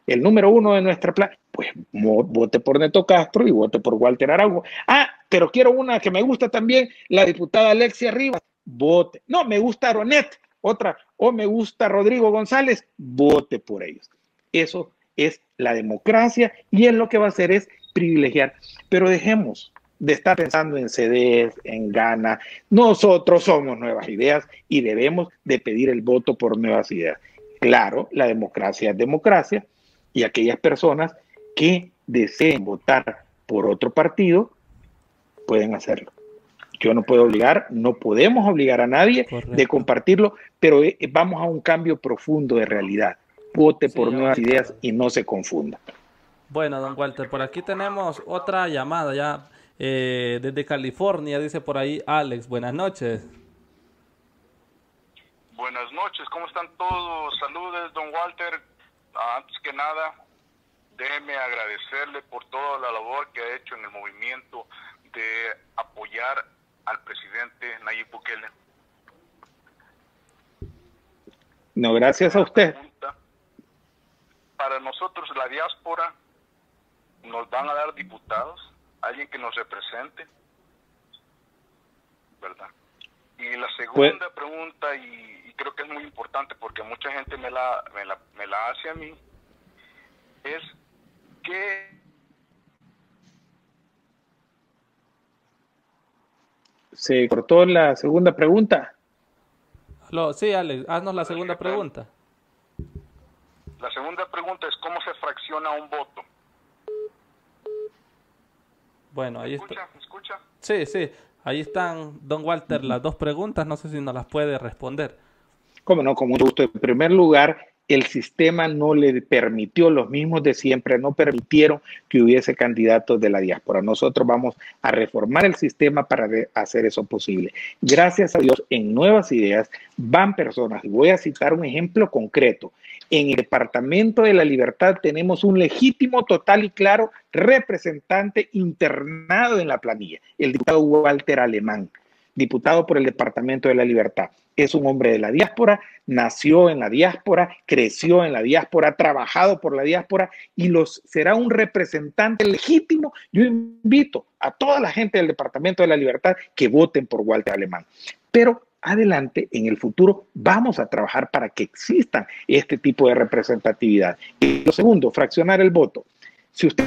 El número uno de nuestra plan, pues vote por Neto Castro y vote por Walter Araujo. Ah, pero quiero una que me gusta también, la diputada Alexia Rivas, vote. No, me gusta Ronet, otra, o me gusta Rodrigo González, vote por ellos. Eso es la democracia y es lo que va a hacer es privilegiar. Pero dejemos de estar pensando en CDs, en Gana. Nosotros somos nuevas ideas y debemos de pedir el voto por nuevas ideas. Claro, la democracia es democracia y aquellas personas que deseen votar por otro partido pueden hacerlo. Yo no puedo obligar, no podemos obligar a nadie de compartirlo, pero eh, vamos a un cambio profundo de realidad. Vote por nuevas ideas y no se confunda. Bueno, don Walter, por aquí tenemos otra llamada ya eh, desde California, dice por ahí Alex. Buenas noches. Buenas noches, ¿cómo están todos? Saludos, don Walter. Antes que nada, déjeme agradecerle por toda la labor que ha hecho en el movimiento de apoyar al presidente Nayib Bukele. No, gracias a usted. Para nosotros, la diáspora, nos van a dar diputados, alguien que nos represente, ¿verdad? Y la segunda pues- pregunta, y, creo que es muy importante porque mucha gente me la, me la, me la hace a mí, es que se cortó la segunda pregunta. sí, Alex, haznos la segunda pregunta. La segunda pregunta es cómo se fracciona un voto. Bueno, ahí está. escucha? Sí, sí. Ahí están, don Walter, las dos preguntas. No sé si nos las puede responder. Cómo no, con mucho gusto. En primer lugar, el sistema no le permitió, los mismos de siempre no permitieron que hubiese candidatos de la diáspora. Nosotros vamos a reformar el sistema para hacer eso posible. Gracias a Dios, en nuevas ideas van personas. Voy a citar un ejemplo concreto. En el Departamento de la Libertad tenemos un legítimo, total y claro representante internado en la planilla, el diputado Walter Alemán diputado por el Departamento de la Libertad. Es un hombre de la diáspora, nació en la diáspora, creció en la diáspora, trabajado por la diáspora y los, será un representante legítimo. Yo invito a toda la gente del Departamento de la Libertad que voten por Walter Alemán. Pero adelante, en el futuro, vamos a trabajar para que exista este tipo de representatividad. Y lo segundo, fraccionar el voto. Si usted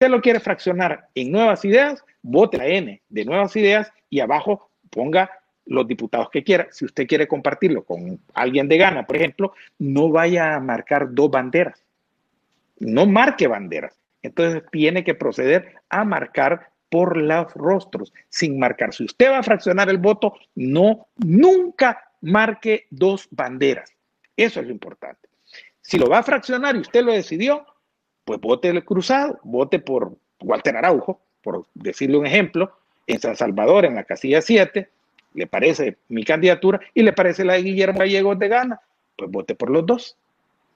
lo quiere fraccionar en nuevas ideas, vote la N de nuevas ideas y abajo ponga los diputados que quiera. Si usted quiere compartirlo con alguien de gana, por ejemplo, no vaya a marcar dos banderas. No marque banderas. Entonces tiene que proceder a marcar por los rostros, sin marcar. Si usted va a fraccionar el voto, no, nunca marque dos banderas. Eso es lo importante. Si lo va a fraccionar y usted lo decidió, pues vote el cruzado, vote por Walter Araujo, por decirle un ejemplo, en San Salvador, en la casilla 7, le parece mi candidatura y le parece la de Guillermo Gallegos de Gana, pues vote por los dos,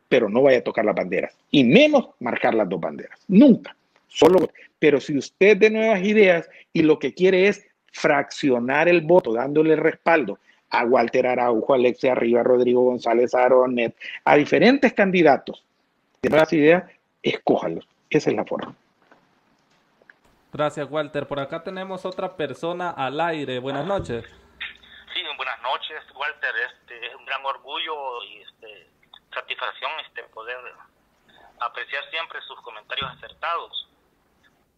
pero no vaya a tocar las banderas y menos marcar las dos banderas, nunca, solo Pero si usted de nuevas ideas y lo que quiere es fraccionar el voto, dándole respaldo a Walter Araujo, Alexia Arriba, Rodrigo González Aronet, a diferentes candidatos de nuevas ideas, escójalos. Esa es la forma. Gracias, Walter. Por acá tenemos otra persona al aire. Buenas noches. Sí, buenas noches, Walter. Este es un gran orgullo y este, satisfacción este poder apreciar siempre sus comentarios acertados.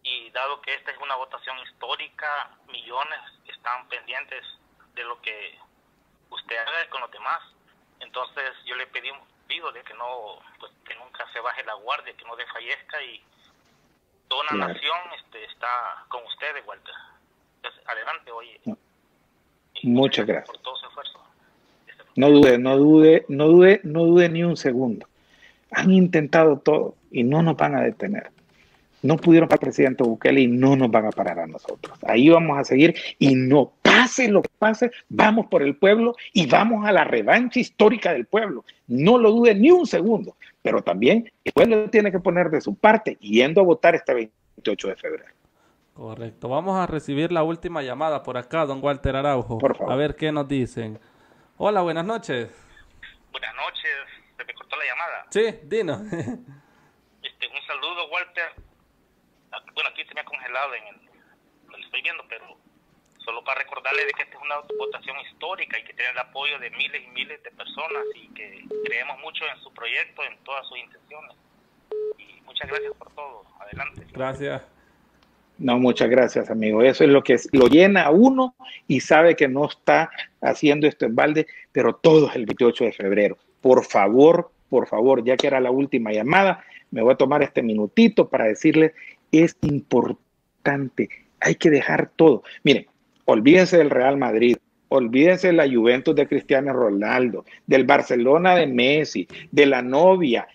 Y dado que esta es una votación histórica, millones están pendientes de lo que usted haga con los demás. Entonces yo le pedí, pido de que no, pues, que nunca se baje la guardia, que no desfallezca y toda una nación este, está con ustedes, Walter. adelante, oye. Muchas gracias. Por todo su esfuerzo. No dude, no dude, no dude, no dude ni un segundo. Han intentado todo. y no nos van a detener. No pudieron para el presidente Bukele y no nos van a parar a nosotros. Ahí vamos a seguir y no pase lo que pase, vamos por el pueblo y vamos a la revancha histórica del pueblo. No lo dude ni un segundo, pero también el pueblo tiene que poner de su parte yendo a votar este 28 de febrero. Correcto. Vamos a recibir la última llamada por acá, don Walter Araujo. Por favor. A ver qué nos dicen. Hola, buenas noches. Buenas noches, se me cortó la llamada. Sí, Dino. Este, un saludo, Walter. Ah, Bueno, aquí se me ha congelado en el, donde estoy viendo, pero solo para recordarle de que esta es una votación histórica y que tiene el apoyo de miles y miles de personas y que creemos mucho en su proyecto, en todas sus intenciones. Y muchas gracias por todo. Adelante. Gracias. No, muchas gracias, amigo. Eso es lo que es- lo llena a uno y sabe que no está haciendo esto en balde, pero todo es el 28 de febrero. Por favor, por favor, ya que era la última llamada, me voy a tomar este minutito para decirles, es importante, hay que dejar todo. Miren, olvídense del Real Madrid, olvídense de la Juventus de Cristiano Ronaldo, del Barcelona de Messi, de la novia.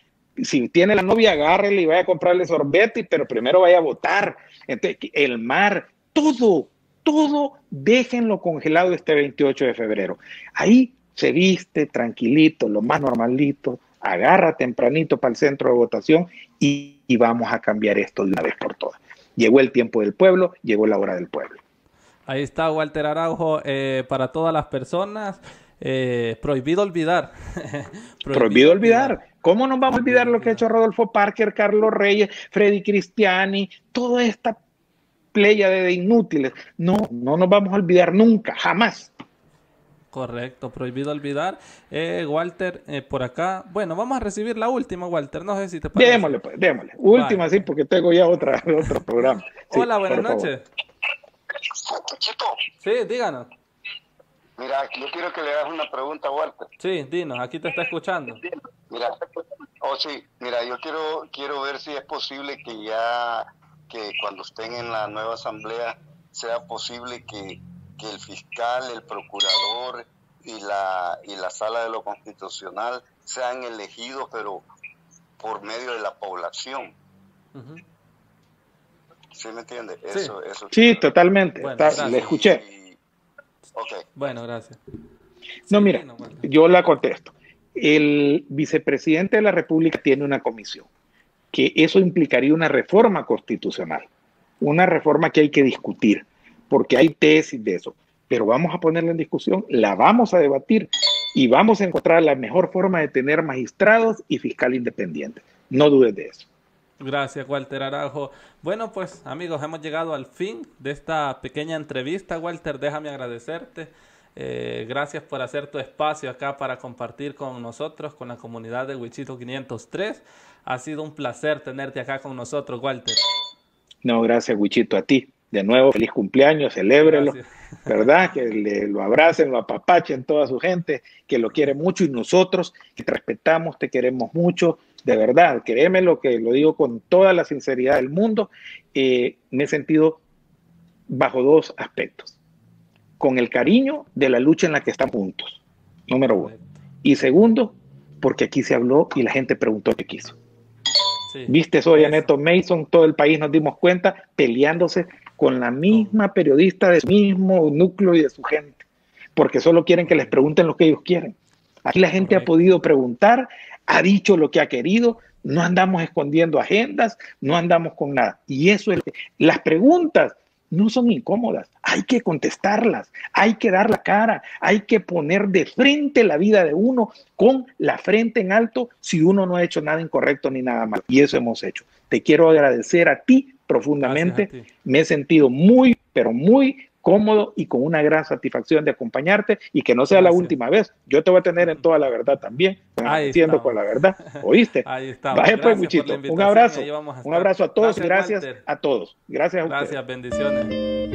Si tiene la novia, agárrele y vaya a comprarle sorbete, pero primero vaya a votar. El mar, todo, todo, déjenlo congelado este 28 de febrero. Ahí se viste tranquilito, lo más normalito, agarra tempranito para el centro de votación y, y vamos a cambiar esto de una vez por todas. Llegó el tiempo del pueblo, llegó la hora del pueblo. Ahí está Walter Araujo eh, para todas las personas. eh, prohibido olvidar. Prohibido olvidar. ¿Cómo nos vamos a olvidar lo que ha hecho Rodolfo Parker, Carlos Reyes, Freddy Cristiani, toda esta playa de inútiles? No, no nos vamos a olvidar nunca, jamás. Correcto, prohibido olvidar. Eh, Walter, eh, por acá. Bueno, vamos a recibir la última, Walter. No sé si te parece. Démosle, pues, démosle. Última, Vale. sí, porque tengo ya otra, otro programa. Sí, Hola, buenas favor. Chito, Sí, díganos. mira, yo quiero que le hagas una pregunta a Walter. Sí, dinos, aquí te está escuchando. Mira, oh sí, mira, yo quiero quiero ver si es posible que ya que cuando estén en la nueva asamblea sea posible que, que el fiscal, el procurador y la y la sala de lo constitucional sean elegidos, pero por medio de la población. ¿Sí me entiende? Sí. Eso, eso. Sí, totalmente. Bueno, Está- gracias. le escuché. Y-. Bueno, gracias. No, Sí, mira, yo la contesto. El vicepresidente de la República tiene una comisión, que eso implicaría una reforma constitucional, una reforma que hay que discutir, porque hay tesis de eso, pero vamos a ponerla en discusión, la vamos a debatir y vamos a encontrar la mejor forma de tener magistrados y fiscal independiente. No dudes de eso. Gracias, Walter Araujo. Bueno, pues amigos, hemos llegado al fin de esta pequeña entrevista. Walter, déjame agradecerte. Eh, gracias por hacer tu espacio acá para compartir con nosotros, con la comunidad de Wichito 503. Ha sido un placer tenerte acá con nosotros, Walter. No, gracias, Wichito, a ti. De nuevo, feliz cumpleaños, celébrelo, Gracias. ¿verdad? Que le- lo abracen, lo apapachen toda su gente, que lo quiere mucho y nosotros, que te respetamos, te queremos mucho, de verdad, créeme lo que lo digo con toda la sinceridad del mundo, eh, me he sentido bajo dos aspectos. Con el cariño de la lucha en la que estamos juntos, número uno. Y segundo, porque aquí se habló y la gente preguntó qué quiso. Sí. Viste, soy Eso. Aneto Mason, todo el país nos dimos cuenta peleándose con la misma periodista de su mismo núcleo y de su gente, porque solo quieren que les pregunten lo que ellos quieren. Aquí la gente ha podido preguntar, ha dicho lo que ha querido, no andamos escondiendo agendas, no andamos con nada. Y eso es, las preguntas no son incómodas, hay que contestarlas, hay que dar la cara, hay que poner de frente la vida de uno con la frente en alto si uno no ha hecho nada incorrecto ni nada mal. Y eso hemos hecho. Te quiero agradecer a ti profundamente. Ti. Me he sentido muy, pero muy cómodo y con una gran satisfacción de acompañarte y que no sea la última vez. Yo te voy a tener en toda la verdad también, estamos. con la verdad. ¿Oíste? Ahí está. Vaya pues, Wichito. Un abrazo. Un abrazo a todos Gracias, gracias a todos. Gracias a ustedes. Gracias, bendiciones.